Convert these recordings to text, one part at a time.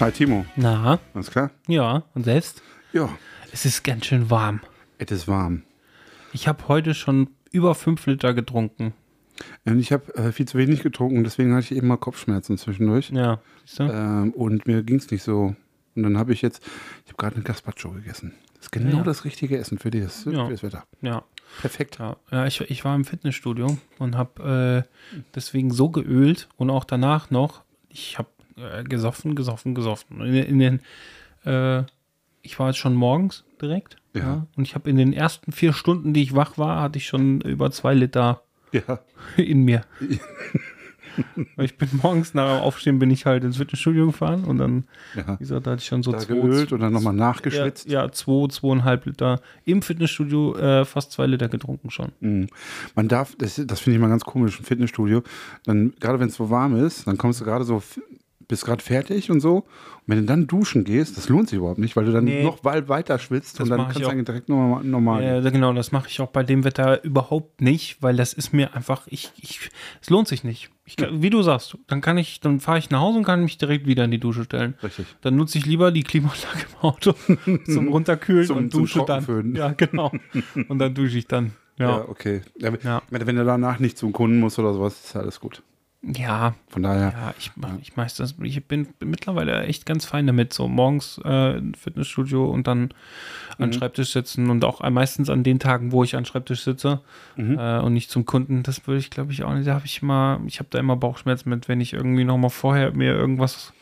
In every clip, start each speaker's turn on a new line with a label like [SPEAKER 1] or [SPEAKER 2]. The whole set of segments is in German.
[SPEAKER 1] Hi Timo,
[SPEAKER 2] Na,
[SPEAKER 1] alles klar?
[SPEAKER 2] ja, und selbst?
[SPEAKER 1] Ja,
[SPEAKER 2] Es ist ganz schön warm.
[SPEAKER 1] es ist warm.
[SPEAKER 2] Ich habe heute schon über fünf Liter getrunken.
[SPEAKER 1] Und ich habe äh, viel zu wenig getrunken, deswegen hatte ich eben mal Kopfschmerzen zwischendurch.
[SPEAKER 2] Ja, siehst du?
[SPEAKER 1] Ähm, und mir ging es nicht so. Und dann habe ich jetzt, ich habe gerade einen Gazpacho gegessen. Das ist genau
[SPEAKER 2] Ja.
[SPEAKER 1] das richtige Essen für, das,
[SPEAKER 2] Ja.
[SPEAKER 1] für das Wetter.
[SPEAKER 2] Ja.
[SPEAKER 1] Perfekt.
[SPEAKER 2] Ja, ja ich, ich war im Fitnessstudio und habe äh, deswegen so geölt und auch danach noch, ich habe äh, gesoffen, gesoffen, gesoffen. In, in den, äh, ich war jetzt schon morgens direkt.
[SPEAKER 1] Ja.
[SPEAKER 2] und ich habe in den ersten vier Stunden, die ich wach war, hatte ich schon über zwei Liter
[SPEAKER 1] Ja.
[SPEAKER 2] in mir. Ich bin morgens nach dem Aufstehen bin ich halt ins Fitnessstudio gefahren und dann,
[SPEAKER 1] ja.
[SPEAKER 2] wie gesagt, da hatte ich schon so
[SPEAKER 1] Da
[SPEAKER 2] zwei,
[SPEAKER 1] geölt und dann nochmal nachgeschwitzt.
[SPEAKER 2] Ja, ja, zwei, zweieinhalb Liter im Fitnessstudio, äh, fast zwei Liter getrunken schon.
[SPEAKER 1] Mhm. Man darf, das, das finde ich mal ganz komisch im Fitnessstudio, dann, gerade wenn es so warm ist, dann kommst du gerade so, bist gerade fertig und so. Und wenn du dann duschen gehst, das lohnt sich überhaupt nicht, weil du dann
[SPEAKER 2] Nee.
[SPEAKER 1] noch weit weiter schwitzt
[SPEAKER 2] Das
[SPEAKER 1] und dann kannst du eigentlich direkt nochmal normal.
[SPEAKER 2] Ja, genau, das mache ich auch bei dem Wetter überhaupt nicht, weil das ist mir einfach, ich, ich, es lohnt sich nicht. Ich, wie du sagst, dann kann ich, dann fahre ich nach Hause und kann mich direkt wieder in die Dusche stellen.
[SPEAKER 1] Richtig.
[SPEAKER 2] Dann nutze ich lieber die Klimaanlage im Auto zum Runterkühlen
[SPEAKER 1] Zum-
[SPEAKER 2] und dusche dann. Ja, genau. Und dann dusche ich dann.
[SPEAKER 1] Ja,
[SPEAKER 2] Ja.
[SPEAKER 1] okay. Ja,
[SPEAKER 2] Ja.
[SPEAKER 1] Wenn du danach nicht zum Kunden musst oder sowas, ist alles gut.
[SPEAKER 2] Ja,
[SPEAKER 1] Von daher,
[SPEAKER 2] Ja, ich, ich meistens, ich bin mittlerweile echt ganz fein damit, so morgens äh, Fitnessstudio und dann an den Schreibtisch sitzen und auch meistens an den Tagen, wo ich an Schreibtisch sitze äh, und nicht zum Kunden. Das würde ich, glaube ich, auch nicht. Da habe ich immer, ich habe da immer Bauchschmerzen mit, wenn ich irgendwie noch mal vorher mir irgendwas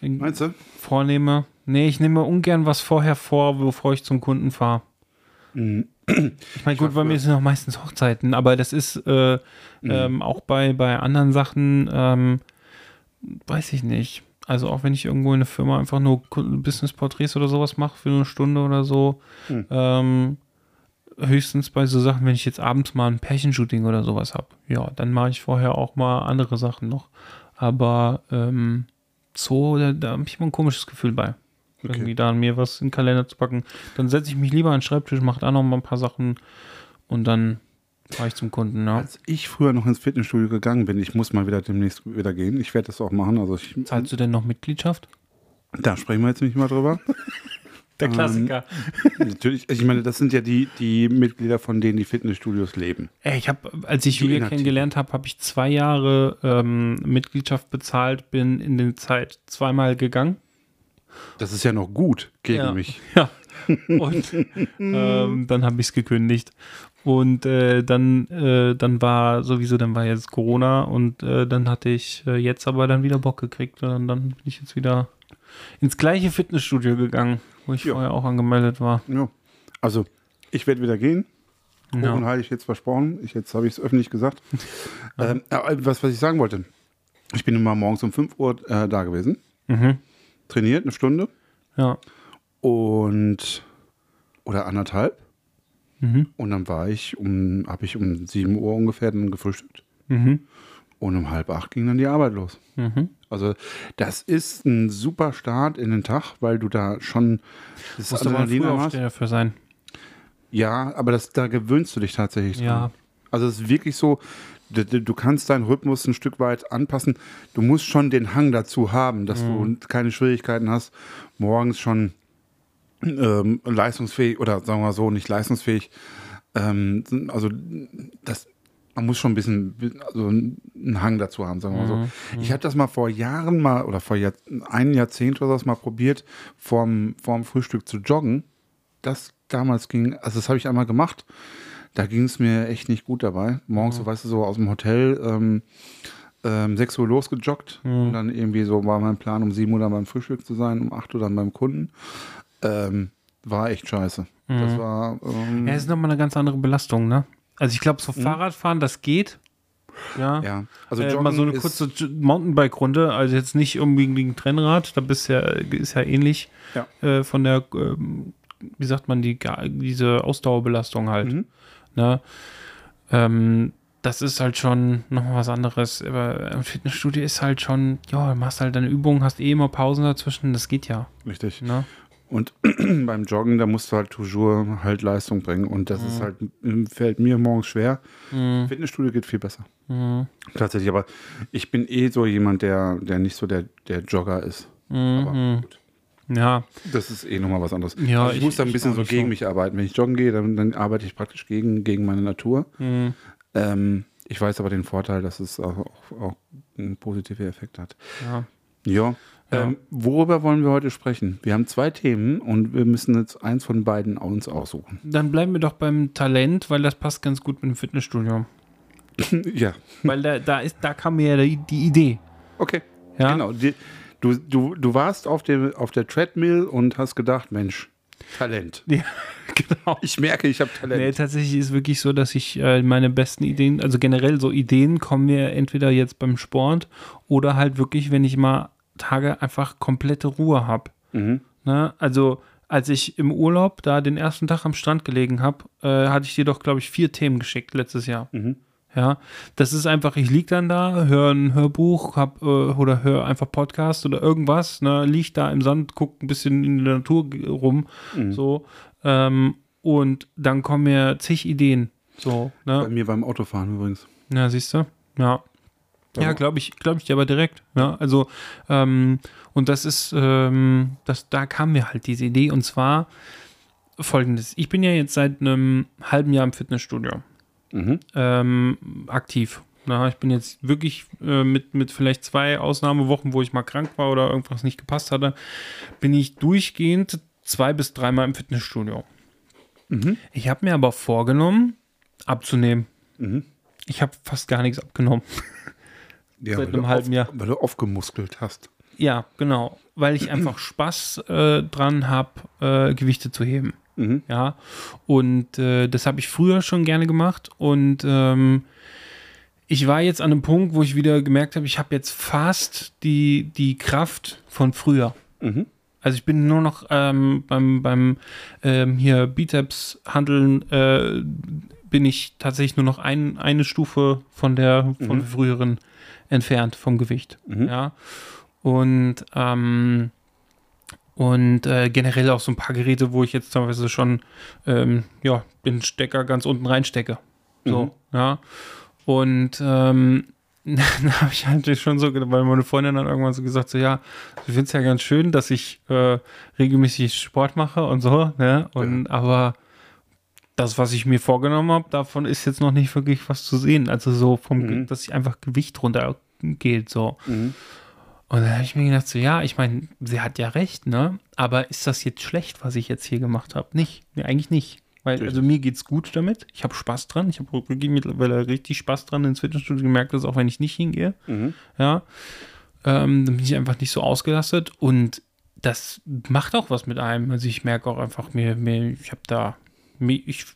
[SPEAKER 2] in-
[SPEAKER 1] meinst du?
[SPEAKER 2] vornehme. Nee, ich nehme ungern was vorher vor, bevor ich zum Kunden fahre. Ich meine, gut, bei mir sind auch meistens Hochzeiten, aber das ist äh, ähm, auch bei, bei anderen Sachen, ähm, weiß ich nicht. Also auch wenn ich irgendwo in einer Firma einfach nur Business-Porträts oder sowas mache für eine Stunde oder so, ähm, höchstens bei so Sachen, wenn ich jetzt abends mal ein Pärchenshooting oder sowas habe. Ja, dann mache ich vorher auch mal andere Sachen noch. Aber ähm, so, da, da habe ich immer ein komisches Gefühl bei. Irgendwie da mir was in den Kalender zu packen. Dann setze ich mich lieber an den Schreibtisch, mache da noch mal ein paar Sachen und dann fahre ich zum Kunden. Ja.
[SPEAKER 1] Als ich früher noch ins Fitnessstudio gegangen bin, ich muss mal wieder demnächst wieder gehen. Ich werde das auch machen. Also ich,
[SPEAKER 2] Zahlst du denn noch Mitgliedschaft?
[SPEAKER 1] da sprechen wir jetzt nicht mal drüber.
[SPEAKER 2] Der Klassiker.
[SPEAKER 1] Natürlich, ich meine, das sind ja die, die Mitglieder, von denen die Fitnessstudios leben.
[SPEAKER 2] Ey, ich habe, als ich Julia kennengelernt habe, habe ich zwei Jahre ähm, Mitgliedschaft bezahlt, bin in der Zeit zweimal gegangen.
[SPEAKER 1] Das ist ja noch gut gegen
[SPEAKER 2] ja.
[SPEAKER 1] mich.
[SPEAKER 2] Ja. Und ähm, dann habe ich es gekündigt. Und äh, dann, äh, dann war sowieso, dann war jetzt Corona und äh, dann hatte ich äh, jetzt aber dann wieder Bock gekriegt. Und dann bin ich jetzt wieder ins gleiche Fitnessstudio gegangen, wo ich
[SPEAKER 1] Ja.
[SPEAKER 2] vorher auch angemeldet war.
[SPEAKER 1] Ja. Also, ich werde wieder gehen. Hoch
[SPEAKER 2] Ja.
[SPEAKER 1] und heilig jetzt versprochen. Ich, jetzt habe ich es öffentlich gesagt. ähm, aber was, was ich sagen wollte. Ich bin immer morgens um 5 Uhr äh, da gewesen.
[SPEAKER 2] Mhm.
[SPEAKER 1] Trainiert, eine Stunde.
[SPEAKER 2] Ja.
[SPEAKER 1] Und oder anderthalb.
[SPEAKER 2] Mhm.
[SPEAKER 1] Und dann war ich um, habe ich um 7 Uhr ungefähr dann gefrühstückt.
[SPEAKER 2] Mhm.
[SPEAKER 1] Und um halb acht ging dann die Arbeit los.
[SPEAKER 2] Mhm.
[SPEAKER 1] Also das ist ein super Start in den Tag, weil du da schon das
[SPEAKER 2] Musst aber
[SPEAKER 1] Adrenalin hast.
[SPEAKER 2] Frühaufsteher dafür sein.
[SPEAKER 1] Ja, aber das, da gewöhnst du dich tatsächlich dran.
[SPEAKER 2] Ja.
[SPEAKER 1] Also es ist wirklich so, du, kannst deinen Rhythmus ein Stück weit anpassen. Du musst schon den Hang dazu haben, dass
[SPEAKER 2] Mhm.
[SPEAKER 1] du keine Schwierigkeiten hast, morgens schon ähm, leistungsfähig oder sagen wir mal so, nicht leistungsfähig. Ähm, also das, man muss schon ein bisschen also einen Hang dazu haben, sagen wir mal
[SPEAKER 2] Mhm.
[SPEAKER 1] so. Ich habe das mal vor Jahren mal oder vor Jahr, ein Jahrzehnt oder so mal probiert, vorm, vorm Frühstück zu joggen. Das damals ging, also das habe ich einmal gemacht. Da ging es mir echt nicht gut dabei. Morgens, so, weißt du, so aus dem Hotel, ähm, ähm, 6 Uhr losgejoggt und dann irgendwie so war mein Plan, um 7 Uhr dann beim Frühstück zu sein, um 8 Uhr dann beim Kunden. Ähm, war echt scheiße. Das war, ähm,
[SPEAKER 2] Ja, es ist nochmal eine ganz andere Belastung, ne? Also ich glaube, so Fahrradfahren, das geht. Ja.
[SPEAKER 1] Ja, also
[SPEAKER 2] äh, mal so eine kurze Mountainbike-Runde, also jetzt nicht unbedingt Rennrad, da bist ja, ist ja ähnlich
[SPEAKER 1] Ja.
[SPEAKER 2] äh, von der, ähm, wie sagt man, die, diese Ausdauerbelastung halt.
[SPEAKER 1] Mhm.
[SPEAKER 2] Ne? Ähm, das ist halt schon nochmal was anderes. Aber im Fitnessstudio ist halt schon, ja, du machst halt deine Übungen, hast eh immer Pausen dazwischen, das geht ja.
[SPEAKER 1] Richtig.
[SPEAKER 2] Ne?
[SPEAKER 1] Und beim Joggen, da musst du halt toujours halt Leistung bringen. Und das ist
[SPEAKER 2] Mhm.
[SPEAKER 1] halt, ähm, fällt mir morgens schwer. Fitnessstudio geht viel besser.
[SPEAKER 2] Mhm.
[SPEAKER 1] Tatsächlich, aber ich bin eh so jemand, der, der nicht so der, der Jogger ist. Aber
[SPEAKER 2] Mhm.
[SPEAKER 1] gut.
[SPEAKER 2] Ja,
[SPEAKER 1] Das ist eh nochmal was anderes.
[SPEAKER 2] Ja,
[SPEAKER 1] also ich,
[SPEAKER 2] ich-
[SPEAKER 1] muss da ein bisschen so gegen
[SPEAKER 2] so.
[SPEAKER 1] mich arbeiten. Wenn ich joggen gehe, dann, dann arbeite ich praktisch gegen, gegen meine Natur.
[SPEAKER 2] Mhm.
[SPEAKER 1] Ähm, ich weiß aber den Vorteil, dass es auch, auch, auch einen positiven Effekt hat.
[SPEAKER 2] ja.
[SPEAKER 1] Ja.
[SPEAKER 2] Ja.
[SPEAKER 1] Ähm, worüber wollen wir heute sprechen? Wir haben zwei Themen und wir müssen jetzt eins von beiden uns aussuchen.
[SPEAKER 2] Dann bleiben wir doch beim Talent, weil das passt ganz gut mit dem Fitnessstudio.
[SPEAKER 1] ja,
[SPEAKER 2] Weil da, da, ist, da kam mir ja die, die Idee.
[SPEAKER 1] okay.
[SPEAKER 2] Ja?
[SPEAKER 1] Genau. Die, du, du, du warst auf, dem, auf der Treadmill und hast gedacht, Mensch, Talent.
[SPEAKER 2] Ja, genau.
[SPEAKER 1] Ich merke, ich habe Talent.
[SPEAKER 2] Nee, tatsächlich ist wirklich so, dass ich äh, meine besten Ideen, also generell so Ideen kommen mir entweder jetzt beim Sport oder halt wirklich, wenn ich mal Tage einfach komplette Ruhe habe.
[SPEAKER 1] Mhm.
[SPEAKER 2] Ne? Also als ich im Urlaub da den ersten Tag am Strand gelegen habe, äh, hatte ich dir doch, glaube ich, vier Themen geschickt letztes Jahr.
[SPEAKER 1] Mhm.
[SPEAKER 2] Ja, das ist einfach, ich lieg dann da, höre ein Hörbuch hab, äh, oder höre einfach Podcast oder irgendwas, ne, lieg da im Sand, guck ein bisschen in der Natur rum,
[SPEAKER 1] Mhm.
[SPEAKER 2] so, ähm, und dann kommen mir zig Ideen, so,
[SPEAKER 1] Bei
[SPEAKER 2] ne,
[SPEAKER 1] mir beim Autofahren übrigens.
[SPEAKER 2] ja, siehst du, ja. Ja, glaube ich, glaube ich dir aber direkt. Ja, also, ähm, und das ist, ähm, das, da kam mir halt diese Idee und zwar folgendes. Ich bin ja jetzt seit einem halben Jahr im Fitnessstudio
[SPEAKER 1] Mhm.
[SPEAKER 2] ähm, aktiv. Na, ich bin jetzt wirklich äh, mit, mit vielleicht zwei Ausnahmewochen, wo ich mal krank war oder irgendwas nicht gepasst hatte, bin ich durchgehend zwei bis dreimal im Fitnessstudio.
[SPEAKER 1] Mhm.
[SPEAKER 2] Ich habe mir aber vorgenommen, abzunehmen.
[SPEAKER 1] Mhm.
[SPEAKER 2] Ich habe fast gar nichts abgenommen.
[SPEAKER 1] Ja,
[SPEAKER 2] Seit
[SPEAKER 1] weil
[SPEAKER 2] einem
[SPEAKER 1] du
[SPEAKER 2] halben
[SPEAKER 1] auf,
[SPEAKER 2] Jahr.
[SPEAKER 1] Weil du aufgemuskelt hast.
[SPEAKER 2] Ja, genau. Weil ich einfach Spaß äh, dran habe, äh, Gewichte zu heben.
[SPEAKER 1] Mhm.
[SPEAKER 2] Ja. Und äh, das habe ich früher schon gerne gemacht. Und ähm, ich war jetzt an einem Punkt, wo ich wieder gemerkt habe, ich habe jetzt fast die, die Kraft von früher.
[SPEAKER 1] Mhm.
[SPEAKER 2] Also ich bin nur noch ähm, beim, beim ähm, hier Bizeps handeln äh, bin ich tatsächlich nur noch ein, eine Stufe von der von
[SPEAKER 1] Mhm.
[SPEAKER 2] früheren entfernt vom Gewicht.
[SPEAKER 1] Mhm.
[SPEAKER 2] Ja. Und ähm, und äh, generell auch so ein paar Geräte, wo ich jetzt teilweise schon ähm, ja, den Stecker ganz unten reinstecke. So,
[SPEAKER 1] Mhm.
[SPEAKER 2] ja. Und ähm, dann habe ich halt schon so, gedacht, weil meine Freundin dann irgendwann so gesagt, so ja, ich finde es ja ganz schön, dass ich äh, regelmäßig Sport mache und so, ne? Und aber das, was ich mir vorgenommen habe, davon ist jetzt noch nicht wirklich was zu sehen. Also so vom,
[SPEAKER 1] Mhm.
[SPEAKER 2] dass ich einfach Gewicht runter geht, so.
[SPEAKER 1] Mhm.
[SPEAKER 2] Und dann habe ich mir gedacht, so ja, ich meine, sie hat ja recht, ne? Aber ist das jetzt schlecht, was ich jetzt hier gemacht habe? Nicht. Nee, eigentlich nicht. Weil,
[SPEAKER 1] Richtig.
[SPEAKER 2] also mir geht's gut damit. Ich habe Spaß dran. Ich habe wirklich mittlerweile richtig Spaß dran ins Fitnessstudio gemerkt, dass auch wenn ich nicht hingehe,
[SPEAKER 1] Mhm.
[SPEAKER 2] ja, ähm, dann bin ich einfach nicht so ausgelastet. Und das macht auch was mit einem. Also ich merke auch einfach, mir, mir ich habe da, mir, ich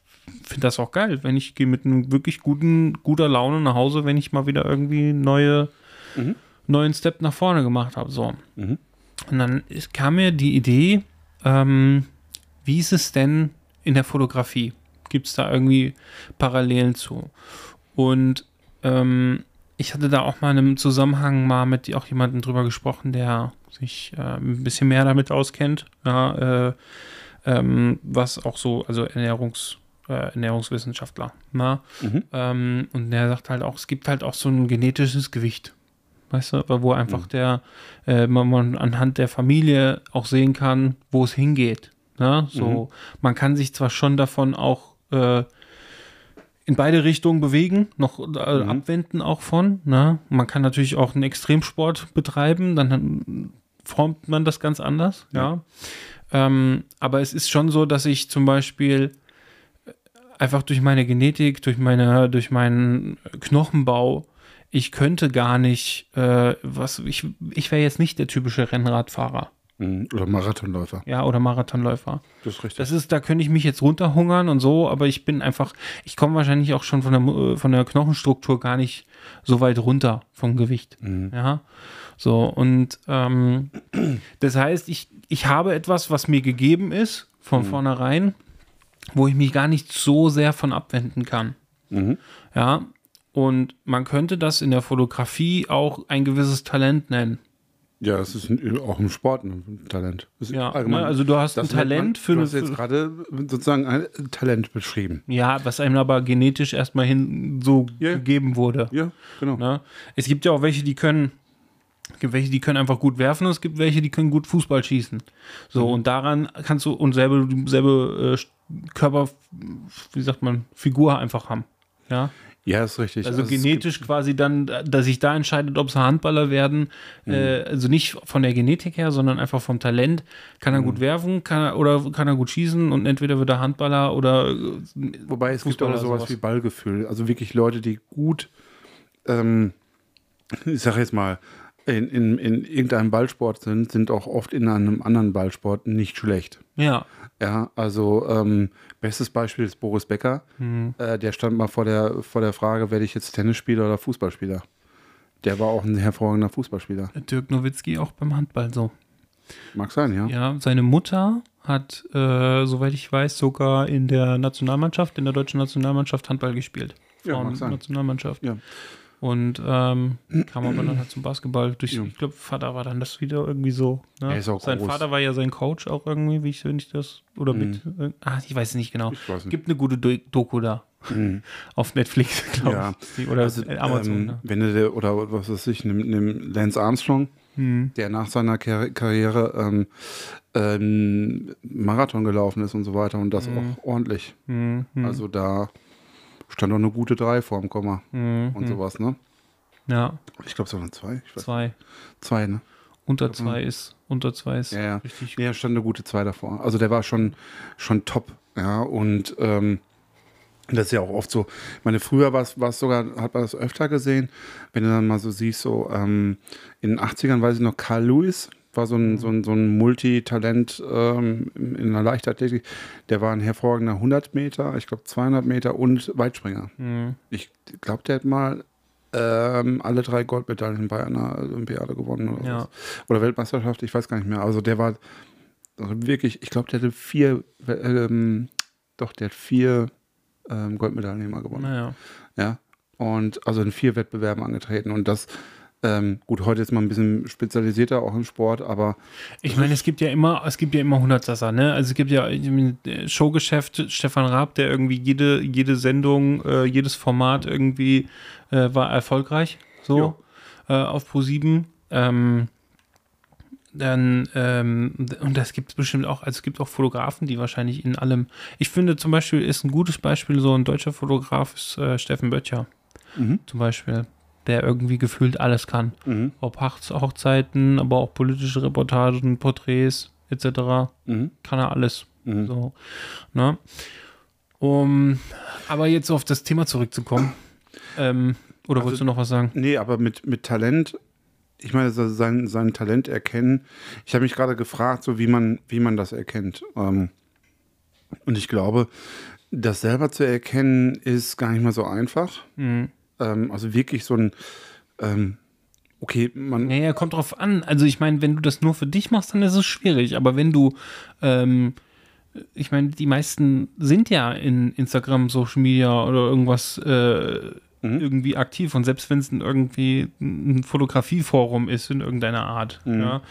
[SPEAKER 2] finde das auch geil, wenn ich gehe mit einem wirklich guten, guter Laune nach Hause, wenn ich mal wieder irgendwie neue,
[SPEAKER 1] Mhm.
[SPEAKER 2] Neuen Step nach vorne gemacht habe. So.
[SPEAKER 1] Mhm.
[SPEAKER 2] Und dann ist, kam mir die Idee, ähm, wie ist es denn in der Fotografie? Gibt es da irgendwie Parallelen zu? Und ähm, ich hatte da auch mal in einem Zusammenhang mal mit auch jemandem drüber gesprochen, der sich äh, ein bisschen mehr damit auskennt, ja, äh, ähm, was auch so, also Ernährungs, äh, Ernährungswissenschaftler, na?
[SPEAKER 1] Mhm.
[SPEAKER 2] Ähm, und der sagt halt auch, es gibt halt auch so ein genetisches Gewicht. Weißt du, wo einfach der, äh, man, man anhand der Familie auch sehen kann, wo es hingeht. Ne? So, man kann sich zwar schon davon auch äh, in beide Richtungen bewegen, noch äh,
[SPEAKER 1] Mhm.
[SPEAKER 2] abwenden auch von. Ne? Man kann natürlich auch einen Extremsport betreiben, dann formt man das ganz anders. Ja. Ähm, aber es ist schon so, dass ich zum Beispiel einfach durch meine Genetik, durch meine, durch meinen Knochenbau, ich könnte gar nicht, äh, was, ich, ich wäre jetzt nicht der typische Rennradfahrer.
[SPEAKER 1] Mhm. Oder Marathonläufer.
[SPEAKER 2] Ja, oder Marathonläufer.
[SPEAKER 1] Das ist richtig.
[SPEAKER 2] Das ist, da könnte ich mich jetzt runterhungern und so, aber ich bin einfach, ich komme wahrscheinlich auch schon von der, Mu- von der Knochenstruktur gar nicht so weit runter vom Gewicht. Ja. So, und ähm, das heißt, ich, ich habe etwas, was mir gegeben ist, von vornherein, wo ich mich gar nicht so sehr von abwenden kann. Ja. Und man könnte das in der Fotografie auch ein gewisses Talent nennen.
[SPEAKER 1] ja, es ist ein, auch im Sport ein Talent. Das ist
[SPEAKER 2] Ja,
[SPEAKER 1] allgemein-
[SPEAKER 2] ne, also du hast ein Talent
[SPEAKER 1] man,
[SPEAKER 2] für
[SPEAKER 1] du
[SPEAKER 2] eine-
[SPEAKER 1] hast jetzt gerade sozusagen ein Talent beschrieben.
[SPEAKER 2] Ja, was einem aber genetisch erstmal hin so
[SPEAKER 1] Ja.
[SPEAKER 2] gegeben wurde.
[SPEAKER 1] Ja, genau.
[SPEAKER 2] Ne? Es gibt ja auch welche, die können, es gibt welche, die können einfach gut werfen und es gibt welche, die können gut Fußball schießen. So, und daran kannst du und selbe, selbe äh, Körper, wie sagt man, Figur einfach haben. Ja,
[SPEAKER 1] Ja, ist richtig.
[SPEAKER 2] also
[SPEAKER 1] es
[SPEAKER 2] genetisch quasi dann, dass sich da entscheidet, ob sie Handballer werden, äh, also nicht von der Genetik her, sondern einfach vom Talent. Kann er gut werfen, kann er, oder kann er gut schießen und entweder wird er Handballer oder äh,
[SPEAKER 1] Gibt, wobei es gibt
[SPEAKER 2] Fußballer
[SPEAKER 1] auch sowas
[SPEAKER 2] sowas.
[SPEAKER 1] wie Ballgefühl. Also wirklich Leute, die gut, ähm, ich sag jetzt mal, in, in, in irgendeinem Ballsport sind, sind auch oft in einem anderen Ballsport nicht schlecht.
[SPEAKER 2] ja,
[SPEAKER 1] Ja, also ähm, bestes Beispiel ist Boris Becker.
[SPEAKER 2] Mhm.
[SPEAKER 1] Äh, der stand mal vor der, vor der Frage, werde ich jetzt Tennisspieler oder Fußballspieler? Der war auch ein hervorragender Fußballspieler.
[SPEAKER 2] Dirk Nowitzki auch beim Handball so.
[SPEAKER 1] Mag sein, ja.
[SPEAKER 2] Ja, seine Mutter hat, äh, soweit ich weiß, sogar in der Nationalmannschaft, in der deutschen Nationalmannschaft Handball gespielt.
[SPEAKER 1] Ja, mag sein.
[SPEAKER 2] Nationalmannschaft.
[SPEAKER 1] Ja.
[SPEAKER 2] Und ähm, kam aber dann halt zum Basketball. Durch,
[SPEAKER 1] Ja.
[SPEAKER 2] Ich glaube, Vater war dann das wieder irgendwie so. Ne?
[SPEAKER 1] Er ist auch
[SPEAKER 2] sein
[SPEAKER 1] groß.
[SPEAKER 2] Vater war ja sein Coach auch irgendwie, wie ich, wenn ich das. Oder mit. Äh, ah, ich weiß es nicht genau.
[SPEAKER 1] Nicht.
[SPEAKER 2] Gibt eine gute Do Doku da. Auf Netflix, glaube
[SPEAKER 1] Ja.
[SPEAKER 2] ich. Oder
[SPEAKER 1] Also,
[SPEAKER 2] Amazon.
[SPEAKER 1] ähm,
[SPEAKER 2] ne?
[SPEAKER 1] wenn du, der- oder was weiß ich, nimm, nimm Lance Armstrong,
[SPEAKER 2] Hm.
[SPEAKER 1] der nach seiner Karri- Karriere ähm, ähm, Marathon gelaufen ist und so weiter und das auch ordentlich.
[SPEAKER 2] Hm, hm,
[SPEAKER 1] Also da stand auch eine gute drei vorm Komma
[SPEAKER 2] hm,
[SPEAKER 1] und sowas, ne?
[SPEAKER 2] Ja,
[SPEAKER 1] Ich glaube, es waren zwei. Ich weiß,
[SPEAKER 2] zwei.
[SPEAKER 1] zwei, ne?
[SPEAKER 2] Unter zwei ist. Unter zwei ist
[SPEAKER 1] Ja, ja.
[SPEAKER 2] richtig.
[SPEAKER 1] Ja, stand eine gute zwei davor. Also der war schon, schon top, ja. Und ähm, das ist ja auch oft so. Ich meine, früher war es war es sogar, hat man das öfter gesehen, wenn du dann mal so siehst, so ähm, in den 80ern weiß ich noch, Carl Lewis war so ein, so ein, so ein Multitalent ähm, in der Leichtathletik. Der war ein hervorragender 100 Meter, ich glaube 200 Meter und Weitspringer.
[SPEAKER 2] Hm.
[SPEAKER 1] Ich glaube, der hat mal ähm, alle drei Goldmedaillen bei einer Olympiade gewonnen oder,
[SPEAKER 2] Ja.
[SPEAKER 1] oder Weltmeisterschaft, ich weiß gar nicht mehr. Also der war also wirklich, ich glaube, der hatte vier, ähm, doch, der hat vier ähm, Goldmedaillen immer gewonnen.
[SPEAKER 2] Naja.
[SPEAKER 1] Ja. Und also in vier Wettbewerben angetreten. Und das, ähm, gut, heute ist man ein bisschen spezialisierter auch im Sport, aber
[SPEAKER 2] Ich meine, es gibt ja immer, es gibt ja immer Hundertsasser, ne? Also es gibt ja Showgeschäft, Stefan Raab, der irgendwie jede, jede Sendung, äh, jedes Format irgendwie äh, war erfolgreich, so äh, auf Pro7. Ähm, dann, ähm, und das gibt es bestimmt auch, also es gibt auch Fotografen, die wahrscheinlich in allem, ich finde zum Beispiel ist ein gutes Beispiel, so ein deutscher Fotograf ist äh, Steffen Böttcher zum Beispiel, der irgendwie gefühlt alles kann.
[SPEAKER 1] Mhm.
[SPEAKER 2] Ob Hochz- Hochzeiten, aber auch politische Reportagen, Porträts etc.
[SPEAKER 1] Mhm.
[SPEAKER 2] Kann er alles.
[SPEAKER 1] Mhm.
[SPEAKER 2] So, ne? Um, aber jetzt auf das Thema zurückzukommen. Ähm, oder
[SPEAKER 1] Also-
[SPEAKER 2] wolltest du noch was sagen?
[SPEAKER 1] Nee, aber mit, mit Talent, ich meine, sein, sein Talent erkennen. Ich habe mich gerade gefragt, so wie man, wie man das erkennt. Ähm, und ich glaube, das selber zu erkennen, ist gar nicht mal so einfach.
[SPEAKER 2] Mhm.
[SPEAKER 1] Ähm, also wirklich so ein, ähm, okay, man,
[SPEAKER 2] Naja, kommt drauf an. Also ich meine, wenn du das nur für dich machst, dann ist es schwierig. Aber wenn du, ähm, ich meine, die meisten sind ja in Instagram, Social Media oder irgendwas äh, irgendwie aktiv. Und selbst wenn es irgendwie ein Fotografieforum ist in irgendeiner Art, ja,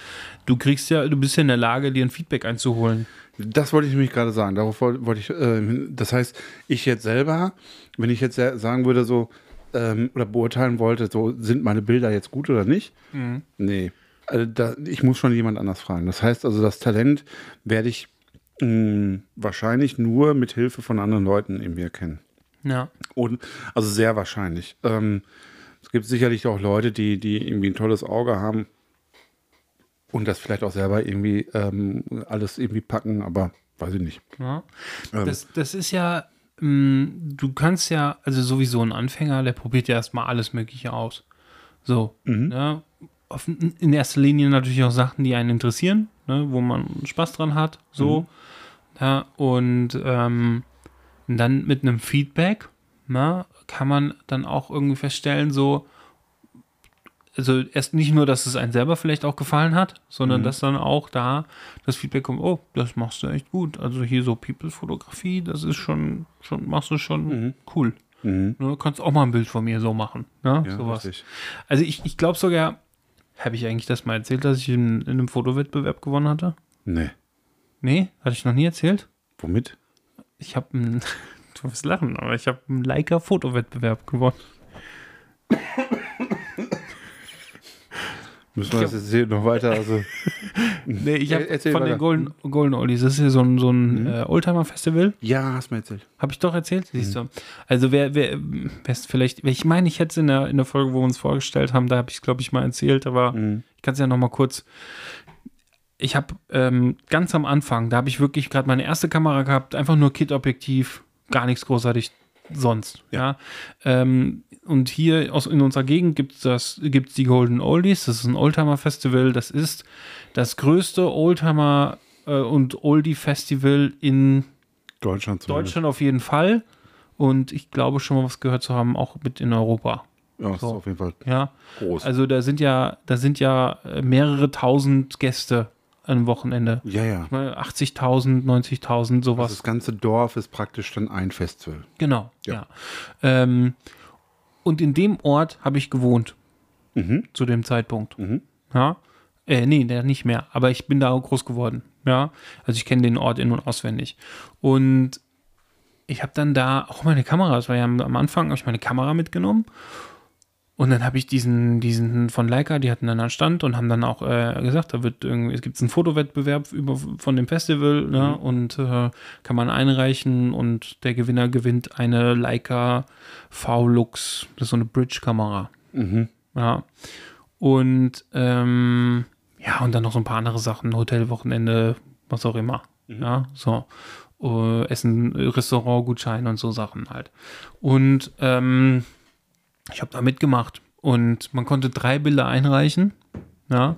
[SPEAKER 2] du kriegst ja, du bist ja in der Lage, dir ein Feedback einzuholen.
[SPEAKER 1] Das wollte ich nämlich gerade sagen. Darauf wollte ich, äh, das heißt, ich jetzt selber, wenn ich jetzt sa- sagen würde, so, ähm, oder beurteilen wollte, so, sind meine Bilder jetzt gut oder nicht? Nee. Also da, ich muss schon jemand anders fragen. Das heißt also, das Talent werde ich mh, wahrscheinlich nur mit Hilfe von anderen Leuten irgendwie erkennen.
[SPEAKER 2] Ja.
[SPEAKER 1] Und, also sehr wahrscheinlich. Ähm, es gibt sicherlich auch Leute, die, die irgendwie ein tolles Auge haben und das vielleicht auch selber irgendwie ähm, alles irgendwie packen, aber weiß ich nicht.
[SPEAKER 2] Ja.
[SPEAKER 1] Ähm.
[SPEAKER 2] Das, das ist ja, du kannst ja, also sowieso ein Anfänger, der probiert ja erstmal alles Mögliche aus. So,
[SPEAKER 1] Mhm.
[SPEAKER 2] Auf, in erster Linie natürlich auch Sachen, die einen interessieren, ne, wo man Spaß dran hat, so.
[SPEAKER 1] Mhm.
[SPEAKER 2] Ja, und ähm, dann mit einem Feedback, na, kann man dann auch irgendwie feststellen, so, also erst nicht nur, dass es einem selber vielleicht auch gefallen hat, sondern dass dann auch da das Feedback kommt, oh, das machst du echt gut. Also hier so People-Fotografie, das ist schon, schon, machst du schon cool.
[SPEAKER 1] Mhm.
[SPEAKER 2] Du kannst auch mal ein Bild von mir so machen. Ne?
[SPEAKER 1] Ja,
[SPEAKER 2] Sowas.
[SPEAKER 1] richtig.
[SPEAKER 2] Also ich, ich glaube sogar, habe ich eigentlich das mal erzählt, dass ich in, in einem Fotowettbewerb gewonnen hatte?
[SPEAKER 1] Nee.
[SPEAKER 2] Nee, hatte ich noch nie erzählt.
[SPEAKER 1] Womit?
[SPEAKER 2] Ich habe einen, du wirst lachen, aber ich habe einen Leica-Fotowettbewerb gewonnen.
[SPEAKER 1] Müssen wir das jetzt hier noch weiter, also.
[SPEAKER 2] Nee, ich habe
[SPEAKER 1] erzähl
[SPEAKER 2] von
[SPEAKER 1] weiter.
[SPEAKER 2] den Golden, Golden Oldies, das ist hier so ein, so ein äh, Oldtimer-Festival.
[SPEAKER 1] Ja, hast mir erzählt.
[SPEAKER 2] Habe ich doch erzählt, siehst du. Also wer, wer, wer ist vielleicht, ich meine, ich hätte es in der, in der Folge, wo wir uns vorgestellt haben, da habe ich es, glaube ich, mal erzählt, aber
[SPEAKER 1] Mhm.
[SPEAKER 2] ich kann es ja noch mal kurz. Ich habe ähm, ganz am Anfang, da habe ich wirklich gerade meine erste Kamera gehabt, einfach nur Kit-Objektiv, gar nichts großartig sonst. Ja. Ähm, und hier aus, in unserer Gegend gibt es die Golden Oldies, das ist ein Oldtimer-Festival, das ist das größte Oldtimer- äh, und Oldie-Festival in
[SPEAKER 1] Deutschland zumindest.
[SPEAKER 2] Deutschland auf jeden Fall. Und ich glaube schon mal was gehört zu haben, auch mit in Europa.
[SPEAKER 1] Ja, das
[SPEAKER 2] So.
[SPEAKER 1] ist auf jeden Fall
[SPEAKER 2] Ja.
[SPEAKER 1] groß.
[SPEAKER 2] Also da sind ja, da sind ja äh, mehrere tausend Gäste am Wochenende.
[SPEAKER 1] ja, ja.
[SPEAKER 2] Ich meine, 80.000, 90.000,
[SPEAKER 1] Also
[SPEAKER 2] sowas.
[SPEAKER 1] das ganze Dorf ist praktisch dann ein Festival.
[SPEAKER 2] Genau,
[SPEAKER 1] Ja.
[SPEAKER 2] ja. Ähm, und in dem Ort habe ich gewohnt
[SPEAKER 1] Mhm.
[SPEAKER 2] zu dem Zeitpunkt.
[SPEAKER 1] Mhm.
[SPEAKER 2] Ja. Äh, nee, nicht mehr. Aber ich bin da auch groß geworden. Ja. Also ich kenne den Ort in- und auswendig. Und ich habe dann da auch meine Kamera, das war ja am, am Anfang, habe ich meine Kamera mitgenommen. Und dann habe ich diesen, diesen von Leica, die hatten dann einen Stand und haben dann auch äh, gesagt, da wird irgendwie, es gibt einen Fotowettbewerb über, von dem Festival, ne, und äh, kann man einreichen und der Gewinner gewinnt eine Leica V-Lux, das ist so eine Bridge-Kamera.
[SPEAKER 1] Mhm.
[SPEAKER 2] Ja. Und ähm, ja, und dann noch so ein paar andere Sachen, Hotelwochenende, was auch immer. Ja, so. Äh, Essen, Restaurantgutschein und so Sachen halt. Und ähm, ich habe da mitgemacht und man konnte drei Bilder einreichen. Ja.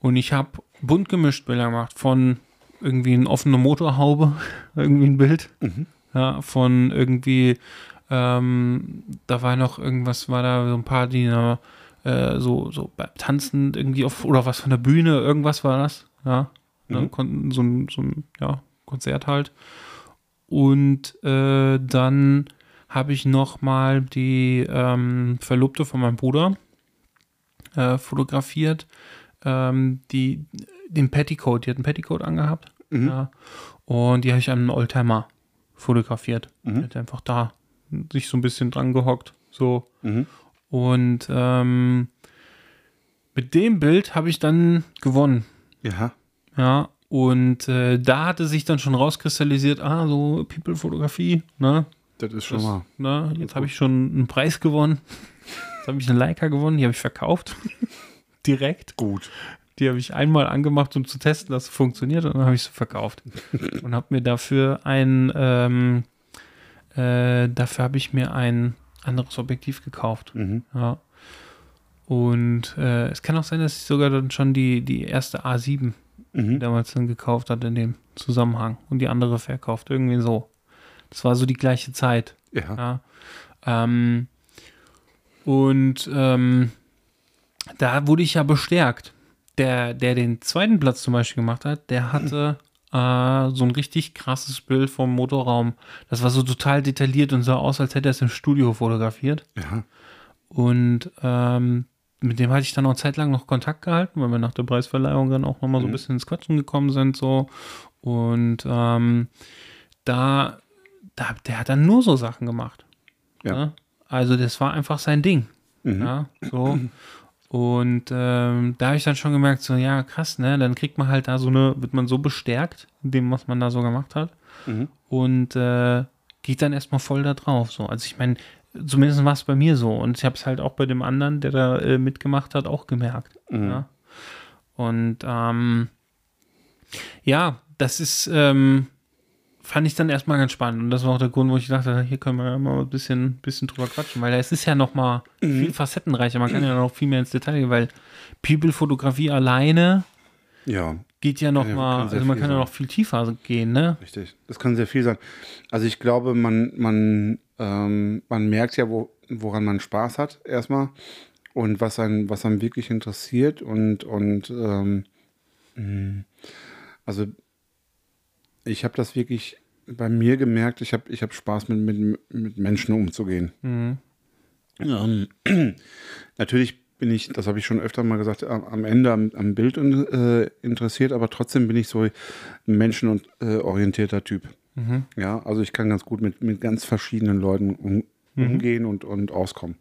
[SPEAKER 2] Und ich habe bunt gemischt Bilder gemacht von irgendwie eine offene Motorhaube, irgendwie ein Bild. Ja, von irgendwie, ähm, da war noch irgendwas, war da so ein paar, die da, äh, so, so beim Tanzen irgendwie auf, oder was von der Bühne, irgendwas war das. Ja. Dann konnten so ein, so ein ja, Konzert halt. Und äh, dann habe ich noch mal die ähm, Verlobte von meinem Bruder äh, fotografiert. Ähm, die, den Petticoat, die hat einen Petticoat angehabt. Ja. Und die habe ich an einem Oldtimer fotografiert. Die hat einfach da sich so ein bisschen dran gehockt. So.
[SPEAKER 1] Mhm.
[SPEAKER 2] Und ähm, mit dem Bild habe ich dann gewonnen.
[SPEAKER 1] Ja.
[SPEAKER 2] Ja, und äh, da hatte sich dann schon rauskristallisiert, ah, so People-Fotografie, ne?
[SPEAKER 1] Das ist schon
[SPEAKER 2] Das,
[SPEAKER 1] mal.
[SPEAKER 2] ne? Jetzt habe ich schon einen Preis gewonnen. Jetzt habe ich eine Leica gewonnen, die habe ich verkauft. Direkt.
[SPEAKER 1] Gut.
[SPEAKER 2] Die habe ich einmal angemacht, um zu testen, dass es funktioniert, und dann habe ich sie verkauft. und habe mir dafür ein, ähm, äh, dafür habe ich mir ein anderes Objektiv gekauft.
[SPEAKER 1] Mhm.
[SPEAKER 2] Ja. Und äh, es kann auch sein, dass ich sogar dann schon die, die erste A7
[SPEAKER 1] Mhm.
[SPEAKER 2] damals dann gekauft hat in dem Zusammenhang und die andere verkauft. Irgendwie so. Das war so die gleiche Zeit.
[SPEAKER 1] Ja.
[SPEAKER 2] Ja. Ähm, und ähm, da wurde ich ja bestärkt. Der, der den zweiten Platz zum Beispiel gemacht hat, der hatte äh, so ein richtig krasses Bild vom Motorraum. Das war so total detailliert und sah aus, als hätte er es im Studio fotografiert.
[SPEAKER 1] Ja.
[SPEAKER 2] Und ähm, mit dem hatte ich dann auch zeitlang noch Kontakt gehalten, weil wir nach der Preisverleihung dann auch nochmal so ein bisschen ins Quatschen gekommen sind. so Und ähm, da, da, der hat dann nur so Sachen gemacht.
[SPEAKER 1] Ja.
[SPEAKER 2] Ne? Also das war einfach sein Ding.
[SPEAKER 1] Mhm.
[SPEAKER 2] Ja, so. Und ähm, da habe ich dann schon gemerkt, so, ja, krass, ne? Dann kriegt man halt da so eine, wird man so bestärkt in dem, was man da so gemacht hat.
[SPEAKER 1] Mhm.
[SPEAKER 2] Und äh, geht dann erstmal voll da drauf. So. Also ich meine, zumindest war es bei mir so. Und ich habe es halt auch bei dem anderen, der da äh, mitgemacht hat, auch gemerkt.
[SPEAKER 1] Mhm.
[SPEAKER 2] Ja. Und ähm, ja, das ist, ähm, fand ich dann erstmal ganz spannend. Und das war auch der Grund, wo ich dachte, hier können wir ja mal ein bisschen, bisschen drüber quatschen, weil es ist ja noch mal
[SPEAKER 1] Mhm.
[SPEAKER 2] viel facettenreicher. Man kann ja noch viel mehr ins Detail gehen, weil People-Fotografie alleine
[SPEAKER 1] Ja.
[SPEAKER 2] geht ja noch
[SPEAKER 1] Ja,
[SPEAKER 2] mal, also man kann ja
[SPEAKER 1] sein.
[SPEAKER 2] noch viel tiefer gehen, ne?
[SPEAKER 1] Richtig. Das kann sehr viel sein. Also ich glaube, man, man, ähm, man merkt ja, wo, woran man Spaß hat, erstmal. Und was einen, was einen wirklich interessiert. Und, und ähm, mh, also ich habe das wirklich bei mir gemerkt, ich habe ich hab Spaß mit, mit, mit Menschen umzugehen.
[SPEAKER 2] Mhm.
[SPEAKER 1] Ähm, natürlich bin ich, das habe ich schon öfter mal gesagt, am, Ende am, am Bild äh, interessiert, aber trotzdem bin ich so ein menschenorientierter Typ.
[SPEAKER 2] Mhm.
[SPEAKER 1] Ja, also ich kann ganz gut mit, mit ganz verschiedenen Leuten um, umgehen und, und auskommen.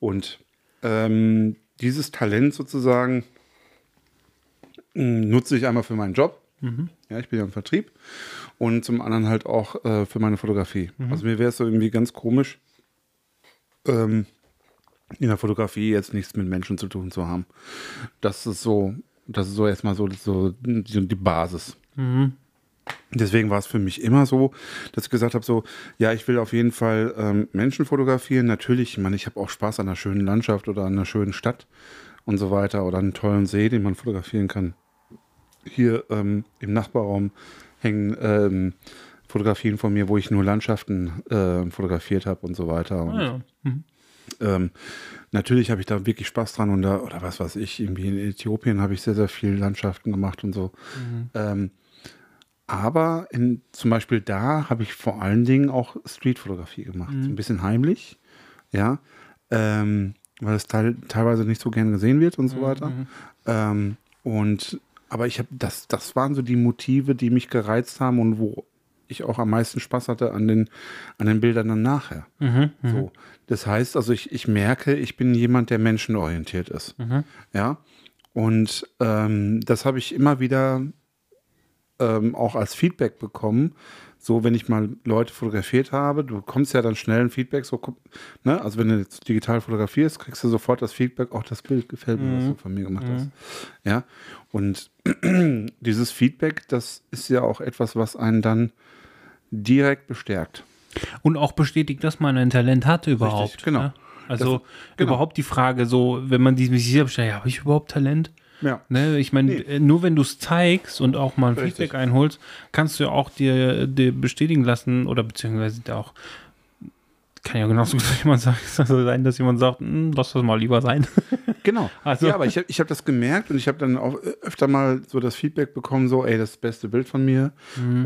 [SPEAKER 1] Und ähm, dieses Talent sozusagen mh, nutze ich einmal für meinen Job. Ja, ich bin ja im Vertrieb und zum anderen halt auch äh, für meine Fotografie. Also mir wäre es so irgendwie ganz komisch, ähm, in der Fotografie jetzt nichts mit Menschen zu tun zu haben. Das ist so, das ist so erstmal so, so die, Basis. Deswegen war es für mich immer so, dass ich gesagt habe, so, ja, ich will auf jeden Fall ähm, Menschen fotografieren. Natürlich, ich meine, ich habe auch Spaß an einer schönen Landschaft oder an einer schönen Stadt und so weiter oder einen tollen See, den man fotografieren kann. Hier ähm, im Nachbarraum hängen ähm, Fotografien von mir, wo ich nur Landschaften äh, fotografiert habe und so weiter. Und,
[SPEAKER 2] Ah, ja. Mhm.
[SPEAKER 1] ähm, natürlich habe ich da wirklich Spaß dran und da, oder was weiß ich, irgendwie in Äthiopien habe ich sehr, sehr viel Landschaften gemacht und so. Ähm, aber in, zum Beispiel da habe ich vor allen Dingen auch Streetfotografie gemacht. So ein bisschen heimlich, ja, ähm, weil es teil, teilweise nicht so gern gesehen wird und so weiter. Ähm, und aber ich habe das, das waren so die Motive, die mich gereizt haben und wo ich auch am meisten Spaß hatte an den, an den Bildern dann nachher.
[SPEAKER 2] Mhm.
[SPEAKER 1] So, das heißt, also ich, ich merke, ich bin jemand, der menschenorientiert ist. Ja. Und ähm, das habe ich immer wieder ähm, auch als Feedback bekommen. So, wenn ich mal Leute fotografiert habe, du bekommst ja dann schnell ein Feedback, so, ne? Also wenn du jetzt digital fotografierst, kriegst du sofort das Feedback, auch das Bild gefällt mir, was du von mir gemacht hast. Ja. Und dieses Feedback, das ist ja auch etwas, was einen dann direkt bestärkt.
[SPEAKER 2] Und auch bestätigt, dass man ein Talent hatte überhaupt.
[SPEAKER 1] genau.
[SPEAKER 2] Ne? Also
[SPEAKER 1] Das- genau.
[SPEAKER 2] überhaupt die Frage, so, wenn man sich sicher stellt, ja, habe ich überhaupt Talent?
[SPEAKER 1] Ja.
[SPEAKER 2] Ne, ich meine,
[SPEAKER 1] Nee.
[SPEAKER 2] äh, nur wenn du es zeigst und auch mal ein
[SPEAKER 1] Richtig.
[SPEAKER 2] Feedback einholst, kannst du ja auch dir, dir bestätigen lassen oder beziehungsweise da auch, kann ja genauso gut jemand sagen, also sein, dass jemand sagt, "Hm, lass das mal lieber sein.
[SPEAKER 1] Genau.
[SPEAKER 2] Also-
[SPEAKER 1] Ja, aber ich habe ich hab das gemerkt und ich habe dann auch öfter mal so das Feedback bekommen, so, ey, das beste Bild von mir.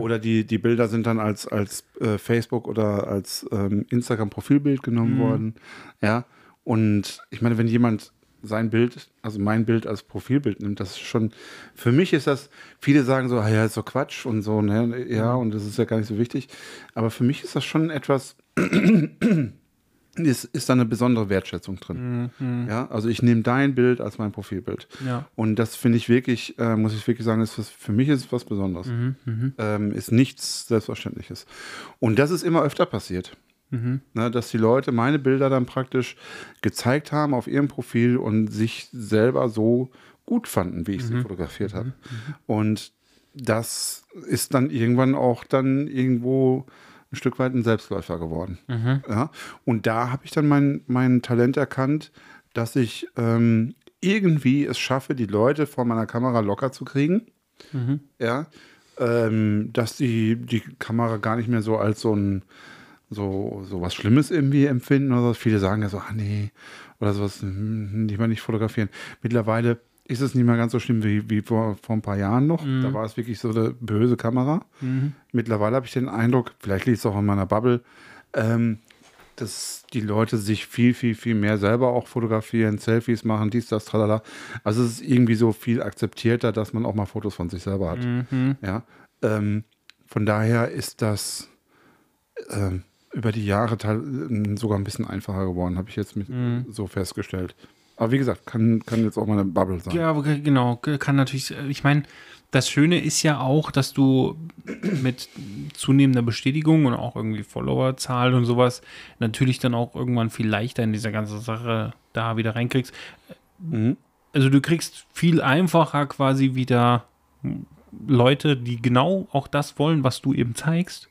[SPEAKER 1] Oder die, die Bilder sind dann als, als äh, Facebook oder als ähm, Instagram-Profilbild genommen worden. Ja. Und ich meine, wenn jemand sein Bild, also mein Bild als Profilbild nimmt, das ist schon, für mich ist das, viele sagen so, ah ja, ist so Quatsch und so, ne, ja, und das ist ja gar nicht so wichtig. Aber für mich ist das schon etwas, ist, ist da eine besondere Wertschätzung drin. Ja, also ich nehme dein Bild als mein Profilbild.
[SPEAKER 2] Ja.
[SPEAKER 1] Und das finde ich wirklich, äh, muss ich wirklich sagen, ist was, für mich ist es was Besonderes. Ähm, ist nichts Selbstverständliches. Und das ist immer öfter passiert. Ne, dass die Leute meine Bilder dann praktisch gezeigt haben auf ihrem Profil und sich selber so gut fanden, wie ich sie fotografiert habe. Und das ist dann irgendwann auch dann irgendwo ein Stück weit ein Selbstläufer geworden. Ja? Und da habe ich dann mein, mein Talent erkannt, dass ich ähm, irgendwie es schaffe, die Leute vor meiner Kamera locker zu kriegen. Ja. Ähm, dass die die Kamera gar nicht mehr so als so ein so, so was Schlimmes irgendwie empfinden oder so. Viele sagen ja so, ah nee, oder sowas, hm, lieber nicht fotografieren. Mittlerweile ist es nicht mehr ganz so schlimm wie, wie vor, vor ein paar Jahren noch. Da war es wirklich so eine böse Kamera. Mittlerweile habe ich den Eindruck, vielleicht liegt es auch in meiner Bubble, ähm, dass die Leute sich viel, viel, viel mehr selber auch fotografieren, Selfies machen, dies, das, tralala. Also es ist irgendwie so viel akzeptierter, dass man auch mal Fotos von sich selber hat. Ja, ähm, von daher ist das ähm, über die Jahre ähm, sogar ein bisschen einfacher geworden, habe ich jetzt mit, so festgestellt. Aber wie gesagt, kann, kann jetzt auch mal eine Bubble sein.
[SPEAKER 2] Ja, genau, ge- kann natürlich, ich meine, das Schöne ist ja auch, dass du mit zunehmender Bestätigung und auch irgendwie Followerzahl und sowas natürlich dann auch irgendwann viel leichter in dieser ganzen Sache da wieder reinkriegst.
[SPEAKER 1] Mhm.
[SPEAKER 2] Also du kriegst viel einfacher quasi wieder Leute, die genau auch das wollen, was du eben zeigst.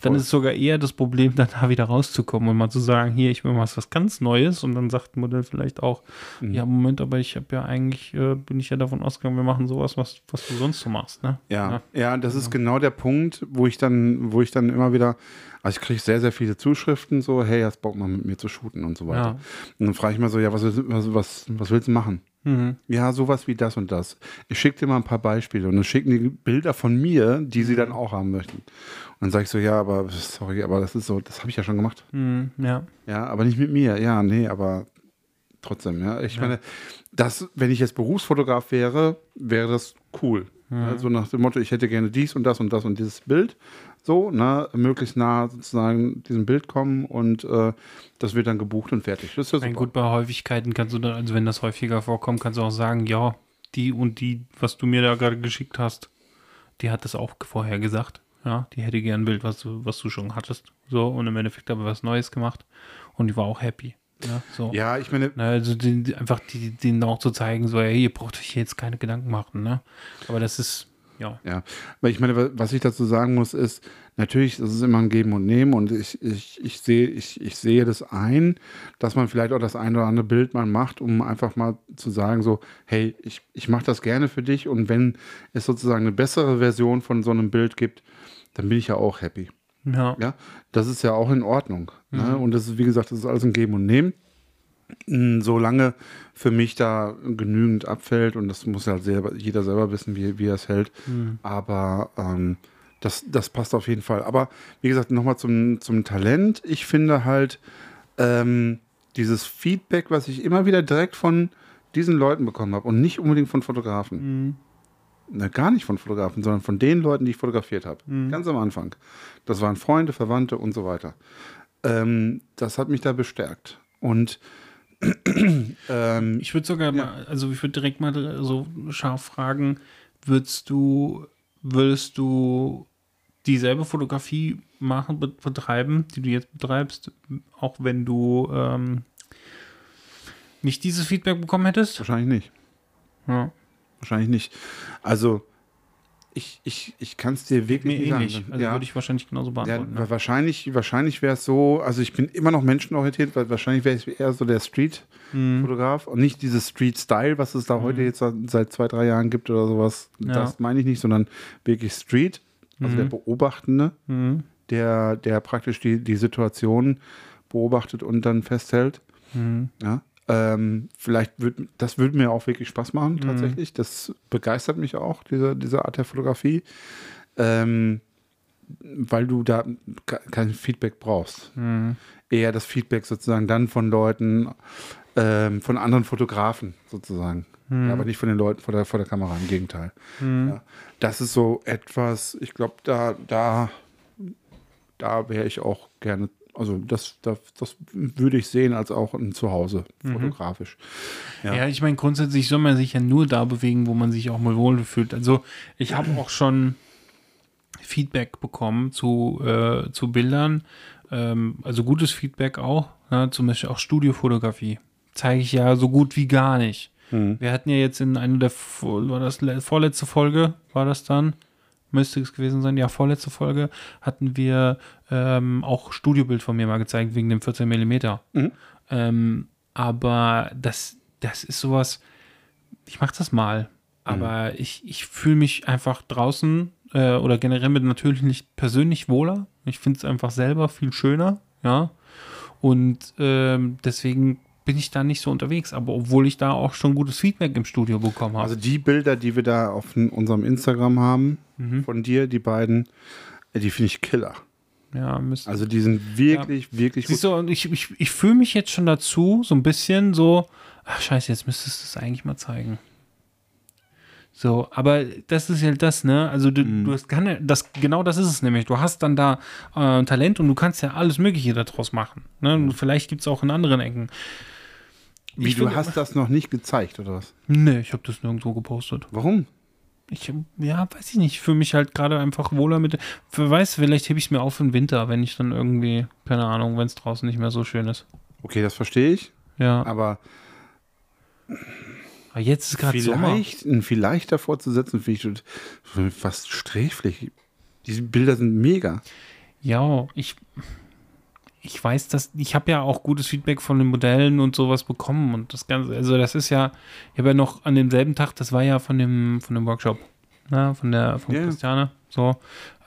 [SPEAKER 2] Dann
[SPEAKER 1] Voll.
[SPEAKER 2] ist es sogar eher das Problem, dann da wieder rauszukommen und mal zu sagen, hier, ich will mal was ganz Neues und dann sagt ein Modell vielleicht auch,
[SPEAKER 1] Mhm.
[SPEAKER 2] ja, Moment, aber ich habe ja eigentlich, äh, bin ich ja davon ausgegangen, wir machen sowas, was, was du sonst so machst, ne?
[SPEAKER 1] Ja, ja, das ist genau der Punkt, wo ich dann, wo ich dann immer wieder, also ich kriege sehr, sehr viele Zuschriften, so, hey, hast Bock mal mit mir zu shooten und so weiter.
[SPEAKER 2] Ja.
[SPEAKER 1] Und dann frage ich mal so, ja, was, was, was, was willst du machen?
[SPEAKER 2] Mhm.
[SPEAKER 1] Ja, sowas wie das und das. Ich schicke dir mal ein paar Beispiele und dann schicken die Bilder von mir, die sie dann auch haben möchten. Und dann sage ich so, ja, aber sorry, aber das ist so, das habe ich ja schon gemacht.
[SPEAKER 2] Mhm. Ja.
[SPEAKER 1] Ja, aber nicht mit mir. Ja, nee, aber trotzdem, ja. Ich meine, das, wenn ich jetzt Berufsfotograf wäre, wäre das cool. Ja, so nach dem Motto, ich hätte gerne dies und das und das und dieses Bild. So, ne, möglichst nah sozusagen diesem Bild kommen und äh, das wird dann gebucht und fertig. Das ist ja super.
[SPEAKER 2] gut, bei Häufigkeiten kannst du dann, also wenn das häufiger vorkommt, kannst du auch sagen, ja, die und die, was du mir da gerade geschickt hast, die hat das auch vorher gesagt. Ja, die hätte gern ein Bild, was du, was du schon hattest. So, und im Endeffekt habe ich was Neues gemacht und die war auch happy. Ja, so.
[SPEAKER 1] Ja, ich meine,
[SPEAKER 2] Na, also den, die- einfach die, denen auch zu zeigen, so, hey, ihr braucht euch jetzt keine Gedanken machen, ne? Aber das ist, ja.
[SPEAKER 1] Ja, weil ich meine, wa- was ich dazu sagen muss, ist, natürlich, das ist immer ein Geben und Nehmen und ich, ich, ich, sehe, ich, ich sehe das ein, dass man vielleicht auch das ein oder andere Bild mal macht, um einfach mal zu sagen, so, hey, ich, ich mache das gerne für dich und wenn es sozusagen eine bessere Version von so einem Bild gibt, dann bin ich ja auch happy.
[SPEAKER 2] Ja.
[SPEAKER 1] Ja, das ist ja auch in Ordnung. Ne? Und das ist, wie gesagt, das ist alles ein Geben und Nehmen. Solange für mich da genügend abfällt, und das muss ja selber, jeder selber wissen, wie, wie er es hält. Aber ähm, das, das passt auf jeden Fall. Aber wie gesagt, nochmal zum, zum Talent. Ich finde halt ähm, dieses Feedback, was ich immer wieder direkt von diesen Leuten bekommen habe und nicht unbedingt von Fotografen. Na, gar nicht von Fotografen, sondern von den Leuten, die ich fotografiert habe. Ganz am Anfang. Das waren Freunde, Verwandte und so weiter. Ähm, das hat mich da bestärkt. Und ähm,
[SPEAKER 2] Ich würde sogar mal, also ich würde direkt mal so scharf fragen, würdest du, würdest du dieselbe Fotografie machen, be- betreiben, die du jetzt betreibst, auch wenn du ähm, nicht dieses Feedback bekommen hättest?
[SPEAKER 1] wahrscheinlich nicht.
[SPEAKER 2] Ja.
[SPEAKER 1] Wahrscheinlich nicht. Also, ich, ich, ich kann es dir wirklich nicht
[SPEAKER 2] ähnlich.
[SPEAKER 1] sagen.
[SPEAKER 2] Also
[SPEAKER 1] ja.
[SPEAKER 2] würde ich wahrscheinlich genauso
[SPEAKER 1] Ja,
[SPEAKER 2] beantworten.
[SPEAKER 1] wa- wahrscheinlich, wahrscheinlich wäre es so, also ich bin immer noch menschenorientiert, weil wahrscheinlich wäre ich eher so der Street-Fotograf und nicht dieses Street-Style, was es da heute jetzt seit- zwei, drei Jahren gibt oder sowas.
[SPEAKER 2] Ja.
[SPEAKER 1] Das meine ich nicht, sondern wirklich Street, also der Beobachtende,
[SPEAKER 2] Mhm.
[SPEAKER 1] der, der praktisch die, die Situation beobachtet und dann festhält.
[SPEAKER 2] Mhm.
[SPEAKER 1] Ja. Ähm, vielleicht wird das würde mir auch wirklich Spaß machen, tatsächlich. Das begeistert mich auch, diese, diese Art der Fotografie. Ähm, weil du da ke- kein Feedback brauchst.
[SPEAKER 2] Mhm.
[SPEAKER 1] Eher das Feedback sozusagen dann von Leuten, ähm, von anderen Fotografen sozusagen. Ja, aber nicht von den Leuten vor der, vor der Kamera, im Gegenteil. Ja. Das ist so etwas, ich glaube, da, da, da wäre ich auch gerne, also das, das, das würde ich sehen als auch ein Zuhause, fotografisch. Ja.
[SPEAKER 2] Ja, ich meine, grundsätzlich soll man sich ja nur da bewegen, wo man sich auch mal wohlfühlt. Also ich habe auch schon Feedback bekommen zu, äh, zu Bildern, ähm, also gutes Feedback auch, ja, zum Beispiel auch Studiofotografie. Zeige ich ja so gut wie gar nicht. Wir hatten ja jetzt in einer der, war das le- vorletzte Folge, war das dann? Müsste es gewesen sein, ja, vorletzte Folge hatten wir ähm, auch Studiobild von mir mal gezeigt, wegen dem 14 Millimeter. Ähm, aber das, das ist sowas, ich mach das mal, aber ich, ich fühle mich einfach draußen äh, oder generell mit natürlich nicht persönlich wohler. Ich finde es einfach selber viel schöner, ja. Und ähm, deswegen bin ich da nicht so unterwegs, aber obwohl ich da auch schon gutes Feedback im Studio bekommen habe.
[SPEAKER 1] Also die Bilder, die wir da auf unserem Instagram haben,
[SPEAKER 2] Mhm.
[SPEAKER 1] von dir, die beiden, äh, die finde ich killer.
[SPEAKER 2] ja, müsste.
[SPEAKER 1] Also die sind wirklich, wirklich
[SPEAKER 2] Siehst du, und ich, ich, ich fühle mich jetzt schon dazu, so ein bisschen so, ach scheiße, jetzt müsstest du es eigentlich mal zeigen. So, aber das ist ja das, ne? Also du, du hast keine, das, genau das ist es nämlich. Du hast dann da äh, Talent und du kannst ja alles Mögliche daraus machen. Ne? Und vielleicht gibt es auch in anderen Ecken.
[SPEAKER 1] Wie, du hast das noch nicht gezeigt, oder was?
[SPEAKER 2] Nee, ich habe das nirgendwo gepostet.
[SPEAKER 1] Warum?
[SPEAKER 2] Ich, ja, weiß ich nicht. Ich fühle mich halt gerade einfach wohler mit. Wer weiß, vielleicht hebe ich es mir auf für den Winter, wenn ich dann irgendwie, keine Ahnung, wenn es draußen nicht mehr so schön ist.
[SPEAKER 1] Okay, das verstehe ich,
[SPEAKER 2] Ja.
[SPEAKER 1] aber
[SPEAKER 2] Aber jetzt ist gerade Sommer.
[SPEAKER 1] vielleicht, ein vielleicht davor zu setzen, finde ich fast sträflich. Diese Bilder sind mega.
[SPEAKER 2] Ja, ich, ich weiß, dass ich habe ja auch gutes Feedback von den Modellen und sowas bekommen und das Ganze, also das ist ja, ich habe ja noch an demselben Tag, das war ja von dem, von dem Workshop, ne, von der, von
[SPEAKER 1] Ja.
[SPEAKER 2] Christiane, so.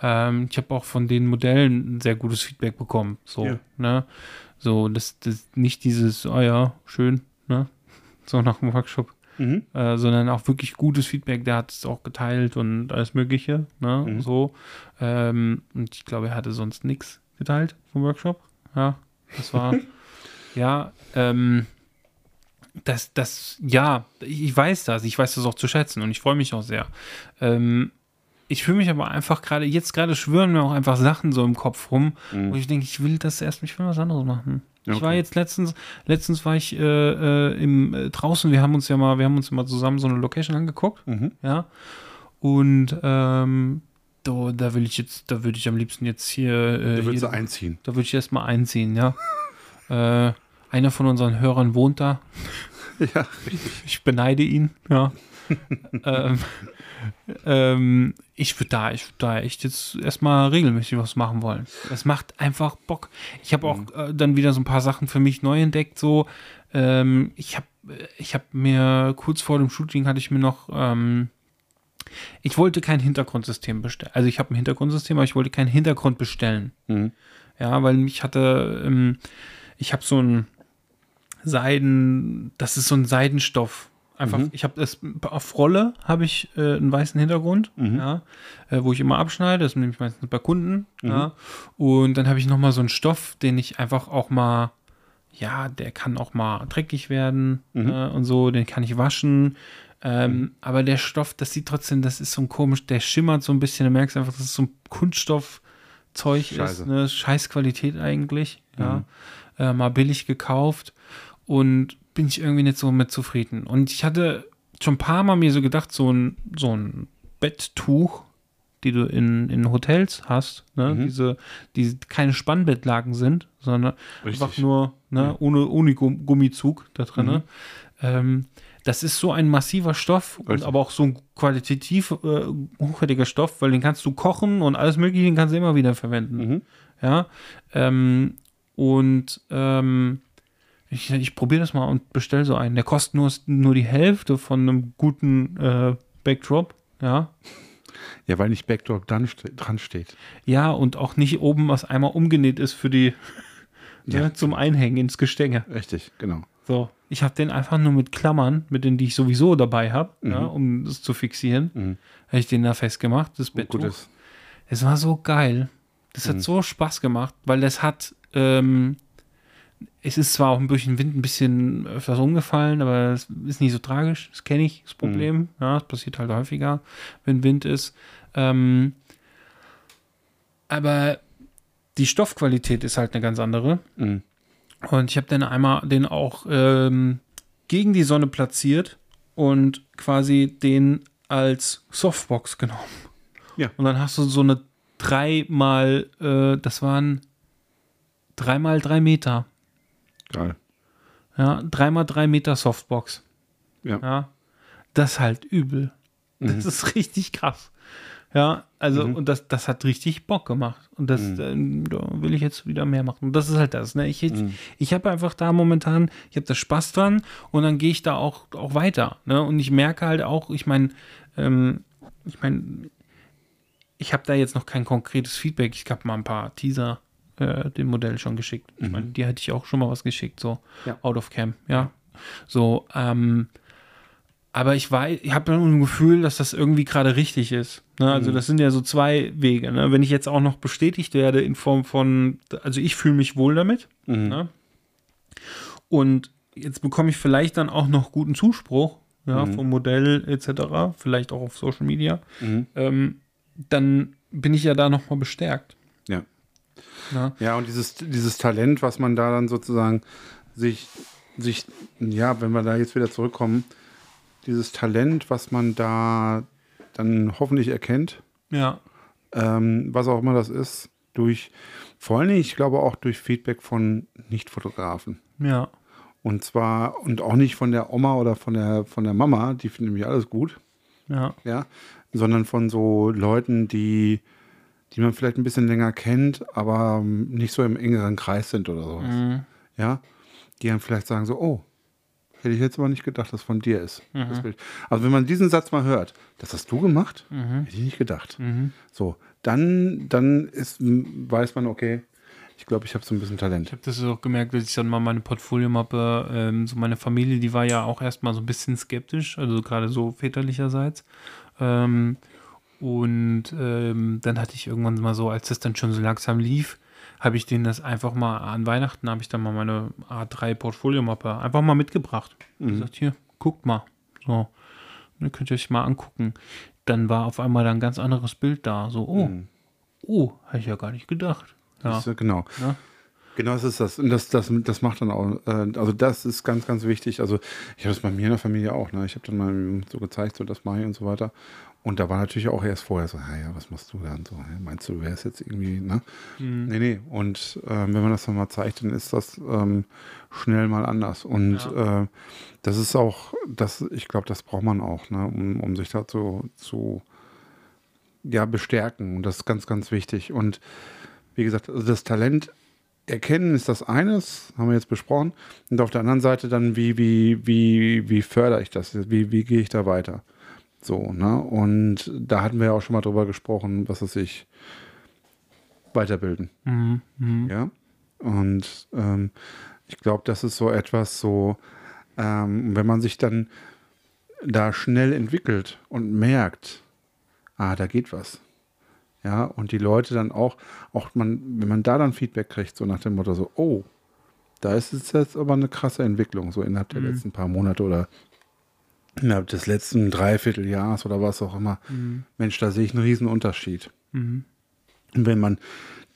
[SPEAKER 2] Ähm, ich habe auch von den Modellen ein sehr gutes Feedback bekommen, so,
[SPEAKER 1] Ja.
[SPEAKER 2] ne, so, das, das nicht dieses, ah ja, schön, ne, so nach dem Workshop,
[SPEAKER 1] Mhm.
[SPEAKER 2] äh, sondern auch wirklich gutes Feedback. Der hat es auch geteilt und alles Mögliche, ne,
[SPEAKER 1] Mhm.
[SPEAKER 2] so. Ähm, und ich glaube, er hatte sonst nichts geteilt vom Workshop. Ja, das war, ja, ähm, das, das, ja, ich weiß das, ich weiß das auch zu schätzen und ich freue mich auch sehr. Ähm, ich fühle mich aber einfach gerade, jetzt gerade schwören mir auch einfach Sachen so im Kopf rum, wo ich denke, ich will das erst, ich will was anderes machen. Ich war
[SPEAKER 1] Okay.
[SPEAKER 2] jetzt letztens, letztens war ich äh, äh, im, äh, draußen, wir haben uns ja mal, wir haben uns mal zusammen so eine Location angeguckt,
[SPEAKER 1] Mhm.
[SPEAKER 2] ja. Und ähm, da, da will ich jetzt, da würde ich am liebsten jetzt hier, äh,
[SPEAKER 1] Da würdest du einziehen.
[SPEAKER 2] da würde ich erstmal einziehen, ja. äh, einer von unseren Hörern wohnt da.
[SPEAKER 1] Ja,
[SPEAKER 2] Ich beneide ihn, ja. ähm, ähm, ich würde da, ich würd da echt jetzt erstmal regelmäßig was machen wollen. Es macht einfach Bock. Ich habe auch äh, dann wieder so ein paar Sachen für mich neu entdeckt. So, ähm, ich habe, ich habe mir kurz vor dem Shooting hatte ich mir noch, ähm, ich wollte kein Hintergrundsystem bestellen. Also ich habe ein Hintergrundsystem, aber ich wollte keinen Hintergrund bestellen.
[SPEAKER 1] Mhm.
[SPEAKER 2] Ja, weil mich hatte, ähm, ich habe so ein Seiden, das ist so ein Seidenstoff. Einfach, ich habe das auf Rolle habe ich äh, einen weißen Hintergrund, ja, äh, wo ich immer abschneide, das nehme ich meistens bei Kunden, ja. Und dann habe ich nochmal so einen Stoff, den ich einfach auch mal, ja, der kann auch mal dreckig werden äh, und so, den kann ich waschen. Ähm, Aber der Stoff, das sieht trotzdem, das ist so ein komisch, der schimmert so ein bisschen, du merkst einfach, dass es so ein Kunststoffzeug ist, ne? Scheiß Qualität eigentlich, ja. Äh, mal billig gekauft und bin ich irgendwie nicht so mit zufrieden. Und ich hatte schon ein paar Mal mir so gedacht, so ein, so ein Betttuch, die du in, in Hotels hast, ne? diese, die keine Spannbettlaken sind, sondern
[SPEAKER 1] Richtig.
[SPEAKER 2] einfach nur ne? ohne, ohne Gum- Gummizug da drin. Ähm, das ist so ein massiver Stoff, und aber auch so ein qualitativ äh, hochwertiger Stoff, weil den kannst du kochen und alles Mögliche, den kannst du immer wieder verwenden.
[SPEAKER 1] Mhm.
[SPEAKER 2] Ja. Ähm, und ähm, ich, ich probiere das mal und bestelle so einen. Der kostet nur, nur die Hälfte von einem guten äh, Backdrop. Ja.
[SPEAKER 1] Ja, weil nicht Backdrop dran, dran steht.
[SPEAKER 2] Ja, und auch nicht oben was einmal umgenäht ist für die
[SPEAKER 1] Ja.
[SPEAKER 2] ne, zum Einhängen ins Gestänge.
[SPEAKER 1] Richtig, genau.
[SPEAKER 2] So. Ich habe den einfach nur mit Klammern, mit denen, die ich sowieso dabei habe, ja, um das zu fixieren,
[SPEAKER 1] Mhm.
[SPEAKER 2] habe ich den da festgemacht, das Betttuch.
[SPEAKER 1] ist.
[SPEAKER 2] Es war so geil. Das
[SPEAKER 1] Mhm.
[SPEAKER 2] hat so Spaß gemacht, weil das hat, ähm, es ist zwar auch durch den Wind ein bisschen öfters umgefallen, aber es ist nicht so tragisch. Das kenne ich, das Problem.
[SPEAKER 1] Mhm.
[SPEAKER 2] Ja, das passiert halt häufiger, wenn Wind ist. Ähm, aber die Stoffqualität ist halt eine ganz andere.
[SPEAKER 1] Mhm.
[SPEAKER 2] Und ich habe dann einmal den auch ähm, gegen die Sonne platziert und quasi den als Softbox genommen.
[SPEAKER 1] Ja.
[SPEAKER 2] Und dann hast du so eine dreimal, äh, das waren dreimal drei Meter.
[SPEAKER 1] Geil.
[SPEAKER 2] Ja, dreimal drei Meter Softbox.
[SPEAKER 1] Ja.
[SPEAKER 2] Ja. Das ist halt übel. Das ist richtig krass. Ja, also, und das, das hat richtig Bock gemacht. Und das, ähm, da will ich jetzt wieder mehr machen. Und das ist halt das, ne? Ich, jetzt, ich habe einfach da momentan, ich habe da Spaß dran und dann gehe ich da auch, auch weiter. Ne? Und ich merke halt auch, ich meine, ähm, ich meine, ich habe da jetzt noch kein konkretes Feedback. Ich habe mal ein paar Teaser äh, dem Modell schon geschickt. Ich meine, die hätte ich auch schon mal was geschickt, so
[SPEAKER 1] Ja.
[SPEAKER 2] out of cam, ja. So, ähm, aber ich weiß, ich habe ein Gefühl, dass das irgendwie gerade richtig ist. Ne? Also das sind ja so zwei Wege. Ne? Wenn ich jetzt auch noch bestätigt werde in Form von, also ich fühle mich wohl damit. Ne? Und jetzt bekomme ich vielleicht dann auch noch guten Zuspruch ja, vom Modell etc., vielleicht auch auf Social Media. Ähm, dann bin ich ja da nochmal bestärkt.
[SPEAKER 1] Ja.
[SPEAKER 2] Ja.
[SPEAKER 1] Ja, und dieses, dieses Talent, was man da dann sozusagen sich, sich, ja, wenn wir da jetzt wieder zurückkommen, dieses Talent, was man da dann hoffentlich erkennt,
[SPEAKER 2] Ja.
[SPEAKER 1] ähm, was auch immer das ist, durch, vor allen Dingen, ich glaube auch durch Feedback von Nicht-Fotografen.
[SPEAKER 2] Ja.
[SPEAKER 1] Und zwar, und auch nicht von der Oma oder von der, von der Mama, die finden nämlich alles gut,
[SPEAKER 2] Ja.
[SPEAKER 1] ja, sondern von so Leuten, die die man vielleicht ein bisschen länger kennt, aber ähm, nicht so im engeren Kreis sind oder sowas.
[SPEAKER 2] Mhm.
[SPEAKER 1] Ja, die dann vielleicht sagen so, oh, hätte ich jetzt aber nicht gedacht, dass von dir ist.
[SPEAKER 2] Mhm.
[SPEAKER 1] Also wenn man diesen Satz mal hört, das hast du gemacht,
[SPEAKER 2] Mhm.
[SPEAKER 1] hätte ich nicht gedacht. So, dann, dann ist, weiß man, okay, ich glaube, ich habe so ein bisschen Talent.
[SPEAKER 2] Ich habe das auch gemerkt, als ich dann mal meine Portfoliomappe, ähm, so meine Familie, die war ja auch erstmal so ein bisschen skeptisch, also gerade so väterlicherseits. Ähm, und ähm, dann hatte ich irgendwann mal so, als das dann schon so langsam lief, habe ich denen das einfach mal an Weihnachten, habe ich dann mal meine A3 Portfoliomappe einfach mal mitgebracht. Gesagt, hier, guckt mal. So, dann könnt ihr euch mal angucken. Dann war auf einmal dann ein ganz anderes Bild da. So, oh, oh, habe ich ja gar nicht gedacht. Ja.
[SPEAKER 1] Das, ist, genau.
[SPEAKER 2] Ja.
[SPEAKER 1] Genau, das ist das. Und das, das, das macht dann auch, äh, also das ist ganz, ganz wichtig. Also ich habe es bei mir in der Familie auch, ne? Ich habe dann mal so gezeigt, so das mache ich und so weiter. Und da war natürlich auch erst vorher so, ja, ja, was machst du da? Und so, meinst du, du wärst jetzt irgendwie, ne? Nee, nee. Und ähm, wenn man das dann mal zeigt, dann ist das ähm, schnell mal anders. Und äh, das ist auch, das, ich glaube, das braucht man auch, ne? um, um sich dazu zu ja, bestärken. Und das ist ganz, ganz wichtig. Und wie gesagt, also das Talent erkennen ist das eines, haben wir jetzt besprochen. Und auf der anderen Seite dann, wie, wie, wie, wie fördere ich das? Wie, wie gehe ich da weiter? So, ne? Und da hatten wir ja auch schon mal drüber gesprochen, was es sich weiterbilden.
[SPEAKER 2] Mhm, mhm.
[SPEAKER 1] Ja. Und ähm, ich glaube, das ist so etwas so, ähm, wenn man sich dann da schnell entwickelt und merkt, ah, da geht was. Ja, und die Leute dann auch, auch man, wenn man da dann Feedback kriegt, so nach dem Motto so, oh, da ist es jetzt aber eine krasse Entwicklung, so innerhalb der letzten paar Monate oder innerhalb des letzten Dreivierteljahres oder was auch immer. Mensch, da sehe ich einen riesen Unterschied. Und wenn man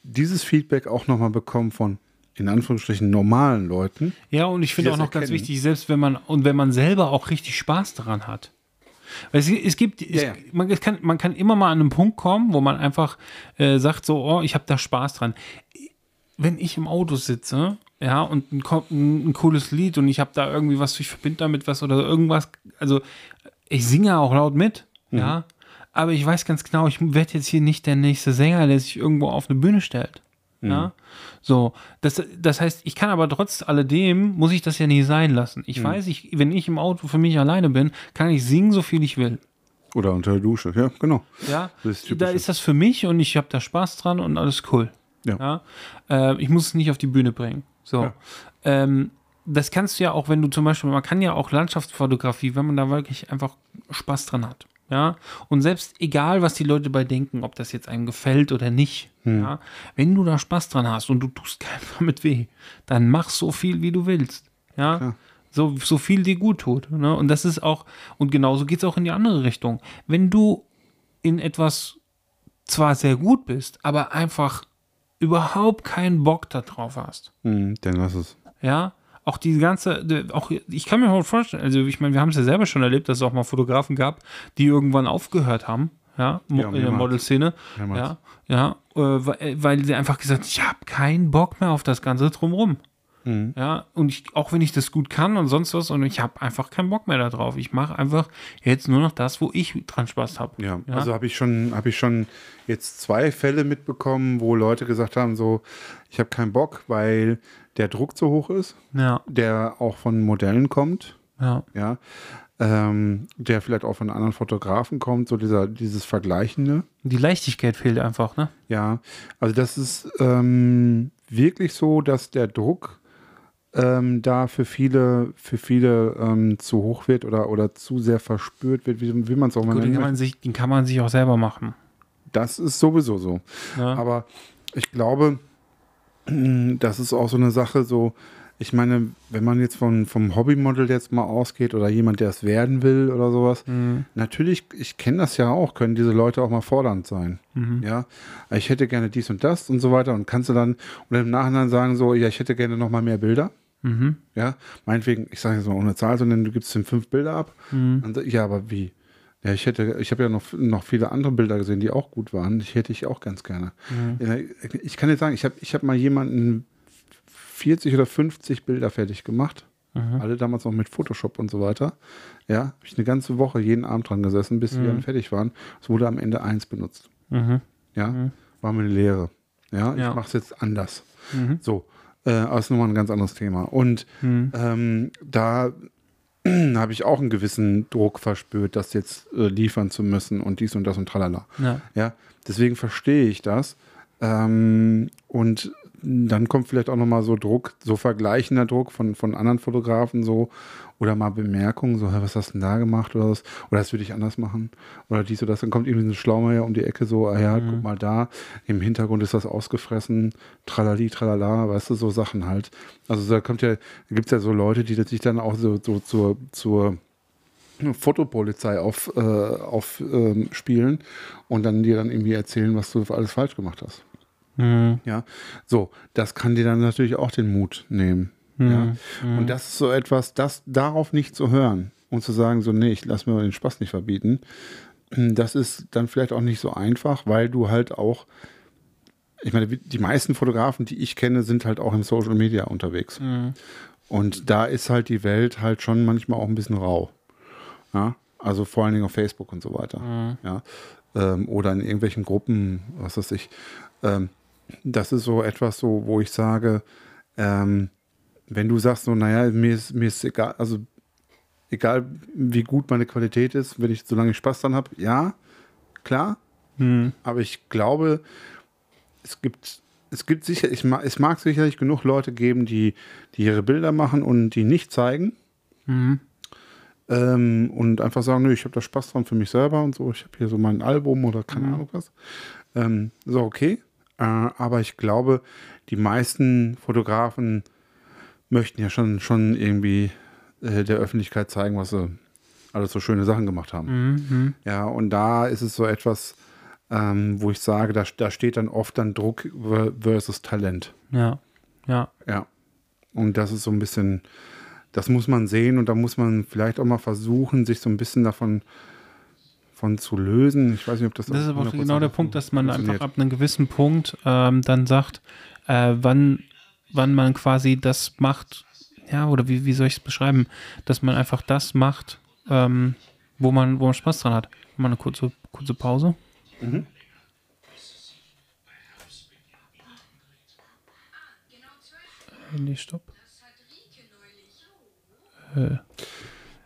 [SPEAKER 1] dieses Feedback auch nochmal bekommt von, in Anführungsstrichen, normalen Leuten,
[SPEAKER 2] Ja, und ich finde auch noch ganz
[SPEAKER 1] erkennen.
[SPEAKER 2] wichtig, selbst wenn man und wenn man selber auch richtig Spaß daran hat. Weil es, es gibt, es,
[SPEAKER 1] Ja, ja.
[SPEAKER 2] Man, es kann, man kann immer mal an einen Punkt kommen, wo man einfach äh, sagt, so, oh, ich habe da Spaß dran. Wenn ich im Auto sitze, ja, und ein, kommt ein, ein cooles Lied und ich habe da irgendwie was, ich verbinde damit was oder irgendwas, also ich singe auch laut mit,
[SPEAKER 1] Mhm.
[SPEAKER 2] ja, aber ich weiß ganz genau, ich werde jetzt hier nicht der nächste Sänger, der sich irgendwo auf eine Bühne stellt.
[SPEAKER 1] Mhm.
[SPEAKER 2] Ja, so, das, das heißt, ich kann aber trotz alledem, muss ich das ja nie sein lassen.
[SPEAKER 1] Mhm.
[SPEAKER 2] Ich weiß, ich, wenn ich im Auto für mich alleine bin, kann ich singen, so viel ich will.
[SPEAKER 1] oder unter der Dusche, ja, genau.
[SPEAKER 2] Ja,
[SPEAKER 1] ist
[SPEAKER 2] da ist das für mich und ich habe da Spaß dran und alles cool.
[SPEAKER 1] Ja.
[SPEAKER 2] Äh, ich muss es nicht auf die Bühne bringen. So.
[SPEAKER 1] Ja.
[SPEAKER 2] Ähm, das kannst du ja auch, wenn du zum Beispiel, man kann ja auch Landschaftsfotografie, wenn man da wirklich einfach Spaß dran hat. Ja, und selbst egal, was die Leute bei denken, ob das jetzt einem gefällt oder nicht,
[SPEAKER 1] Hm.
[SPEAKER 2] ja, wenn du da Spaß dran hast und du tust keinem damit weh, dann mach so viel, wie du willst. Ja,
[SPEAKER 1] Klar.
[SPEAKER 2] so, so viel dir gut tut. Ne? Und das ist auch, und genauso geht es auch in die andere Richtung. Wenn du in etwas zwar sehr gut bist, aber einfach überhaupt keinen Bock darauf hast,
[SPEAKER 1] Mhm, dann lass es.
[SPEAKER 2] ja, auch die ganze, auch ich kann mir vorstellen, also ich meine, wir haben es ja selber schon erlebt, dass es auch mal Fotografen gab, die irgendwann aufgehört haben, ja,
[SPEAKER 1] Ja,
[SPEAKER 2] in der
[SPEAKER 1] mehrmals.
[SPEAKER 2] Modelszene, ja, ja, äh, weil, weil sie einfach gesagt, ich habe keinen Bock mehr auf das ganze drumrum.
[SPEAKER 1] Mhm.
[SPEAKER 2] Ja, und ich, auch wenn ich das gut kann und sonst was, und ich habe einfach keinen Bock mehr darauf. Ich mache einfach jetzt nur noch das, wo ich dran Spaß habe.
[SPEAKER 1] Ja, also habe ich schon, habe ich schon jetzt zwei Fälle mitbekommen, wo Leute gesagt haben, so, ich habe keinen Bock, weil der Druck zu hoch ist,
[SPEAKER 2] ja,
[SPEAKER 1] der auch von Modellen kommt,
[SPEAKER 2] ja,
[SPEAKER 1] ja, ähm, der vielleicht auch von anderen Fotografen kommt, so dieser, dieses Vergleichende.
[SPEAKER 2] die Leichtigkeit fehlt einfach, ne?
[SPEAKER 1] Ja, also das ist ähm, wirklich so, dass der Druck ähm, da für viele, für viele ähm, zu hoch wird oder, oder zu sehr verspürt wird, wie, wie man es auch mal
[SPEAKER 2] Gut, den kann, man sich, den kann man sich auch selber machen.
[SPEAKER 1] Das ist sowieso so.
[SPEAKER 2] Ja.
[SPEAKER 1] Aber ich glaube, das ist auch so eine Sache, so, ich meine, wenn man jetzt von, vom Hobbymodel jetzt mal ausgeht oder jemand, der es werden will oder sowas,
[SPEAKER 2] Mhm.
[SPEAKER 1] natürlich, ich kenne das ja auch, können diese Leute auch mal fordernd sein.
[SPEAKER 2] Mhm.
[SPEAKER 1] Ja, ich hätte gerne dies und das und so weiter und kannst du dann oder im Nachhinein sagen so, ja, ich hätte gerne noch mal mehr Bilder.
[SPEAKER 2] Mhm.
[SPEAKER 1] Ja, meinetwegen, ich sage jetzt mal ohne Zahl, sondern du gibst ihm fünf Bilder ab.
[SPEAKER 2] Mhm.
[SPEAKER 1] Und, ja, aber wie? Ja, ich hätte, ich habe ja noch, noch viele andere Bilder gesehen, die auch gut waren. Die hätte ich auch ganz gerne.
[SPEAKER 2] Mhm.
[SPEAKER 1] Ich kann dir sagen, ich habe ich hab mal jemanden 40 oder 50 Bilder fertig gemacht.
[SPEAKER 2] Mhm.
[SPEAKER 1] Alle damals noch mit Photoshop und so weiter. Ja, habe ich eine ganze Woche jeden Abend dran gesessen, bis wir dann fertig waren. Es wurde am Ende eins benutzt.
[SPEAKER 2] Mhm.
[SPEAKER 1] Ja, war mir eine Lehre. Ja, ich
[SPEAKER 2] Ja.
[SPEAKER 1] mache es jetzt anders.
[SPEAKER 2] Mhm.
[SPEAKER 1] So, äh, aber ist nochmal ein ganz anderes Thema. Und
[SPEAKER 2] Mhm.
[SPEAKER 1] ähm, da habe ich auch einen gewissen Druck verspürt, das jetzt äh, liefern zu müssen und dies und das und tralala.
[SPEAKER 2] Ja.
[SPEAKER 1] Ja, deswegen verstehe ich das. Ähm, und dann kommt vielleicht auch nochmal so Druck, so vergleichender Druck von, von anderen Fotografen so oder mal Bemerkungen, so, "Hä, was hast du denn da gemacht oder was? Oder das würde ich anders machen oder dies oder das. Dann kommt irgendwie so ein Schlaumeier um die Ecke so, ah ja, guck mal da, im Hintergrund ist das ausgefressen, tralali, tralala, weißt du, so Sachen halt. Also da kommt ja, da gibt es ja so Leute, die sich dann auch so, so zur, zur Fotopolizei auf, äh, auf ähm, spielen und dann dir dann irgendwie erzählen, was du alles falsch gemacht hast.
[SPEAKER 2] Mhm.
[SPEAKER 1] Ja, so, das kann dir dann natürlich auch den Mut nehmen. Ja? Und das ist so etwas, das darauf nicht zu hören und zu sagen, so, nee, ich lass mir den Spaß nicht verbieten, das ist dann vielleicht auch nicht so einfach, weil du halt auch, ich meine, die meisten Fotografen, die ich kenne, sind halt auch im Social Media unterwegs. Und da ist halt die Welt halt schon manchmal auch ein bisschen rau. Ja? Also vor allen Dingen auf Facebook und so weiter. Ja? Ähm, oder in irgendwelchen Gruppen, was weiß ich. Ähm, das ist so etwas, so, wo ich sage, ähm, wenn du sagst, so, naja, mir ist, mir ist egal, also egal wie gut meine Qualität ist, wenn ich, solange ich Spaß dran habe, ja, klar.
[SPEAKER 2] Mhm.
[SPEAKER 1] Aber ich glaube, es gibt, es gibt sicher, ich mag, es mag sicherlich genug Leute geben, die, die ihre Bilder machen und die nicht zeigen.
[SPEAKER 2] Mhm.
[SPEAKER 1] Ähm, und einfach sagen, nö, ich habe da Spaß dran für mich selber und so. Ich habe hier so mein Album oder keine Ahnung was. Ähm, so, okay. Äh, aber ich glaube, die meisten Fotografen möchten ja schon, schon irgendwie äh, der Öffentlichkeit zeigen, was sie alles so schöne Sachen gemacht haben.
[SPEAKER 2] Mhm.
[SPEAKER 1] Ja, und da ist es so etwas, ähm, wo ich sage, da, da steht dann oft dann Druck ver- versus Talent.
[SPEAKER 2] Ja. Ja.
[SPEAKER 1] Ja. Und das ist so ein bisschen, das muss man sehen und da muss man vielleicht auch mal versuchen, sich so ein bisschen davon von zu lösen. Ich weiß nicht, ob das
[SPEAKER 2] Das ist aber auch
[SPEAKER 1] 100%
[SPEAKER 2] genau der Punkt, dass man einfach ab einem gewissen Punkt ähm, dann sagt, äh, wann, wann man quasi das macht, ja, oder wie, wie soll ich es beschreiben, dass man einfach das macht, ähm, wo man, wo man Spaß dran hat. Mal eine kurze, kurze Pause. Nee, stopp.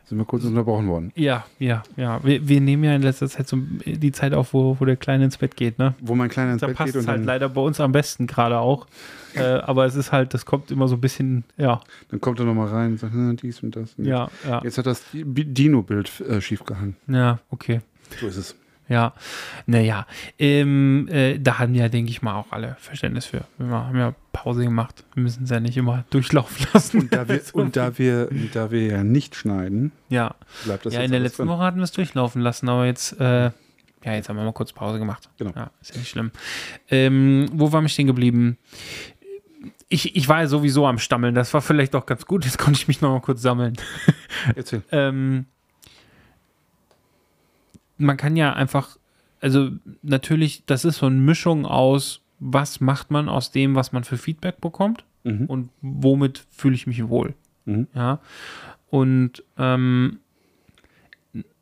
[SPEAKER 1] Sind wir kurz unterbrochen worden.
[SPEAKER 2] Ja, ja, ja. Wir, wir nehmen ja in letzter Zeit so die Zeit auf, wo, wo der Kleine ins Bett geht, ne?
[SPEAKER 1] Wo mein Kleiner ins
[SPEAKER 2] Da
[SPEAKER 1] Bett
[SPEAKER 2] passt
[SPEAKER 1] geht
[SPEAKER 2] es
[SPEAKER 1] und
[SPEAKER 2] halt leider bei uns am besten gerade auch. Äh, aber es ist halt, das kommt immer so ein bisschen, ja,
[SPEAKER 1] dann kommt er nochmal rein und sagt, "Hm, dies und das.
[SPEAKER 2] ja, ja,
[SPEAKER 1] Jetzt hat das Dino-Bild äh, schief gehangen.
[SPEAKER 2] ja, okay.
[SPEAKER 1] So ist es.
[SPEAKER 2] Ja, naja, ähm, äh, da haben ja, denke ich mal, auch alle Verständnis für. Wir haben ja Pause gemacht. Wir müssen es ja nicht immer durchlaufen lassen.
[SPEAKER 1] Und da wir, und da wir, da wir ja nicht schneiden,
[SPEAKER 2] ja,
[SPEAKER 1] bleibt das
[SPEAKER 2] ja in der letzten
[SPEAKER 1] drin.
[SPEAKER 2] Woche hatten wir es durchlaufen lassen, aber jetzt, äh, ja, jetzt haben wir mal kurz Pause gemacht.
[SPEAKER 1] Genau.
[SPEAKER 2] Ja, ist ja nicht schlimm. Ähm, wo war ich stehen geblieben? Ich, ich war ja sowieso am Stammeln, das war vielleicht auch ganz gut, jetzt konnte ich mich noch mal kurz sammeln.
[SPEAKER 1] Erzähl.
[SPEAKER 2] Ähm, man kann ja einfach, also natürlich, das ist so eine Mischung aus, was macht man aus dem, was man für Feedback bekommt
[SPEAKER 1] Mhm.
[SPEAKER 2] und womit fühle ich mich wohl.
[SPEAKER 1] Mhm.
[SPEAKER 2] Ja. Und ähm,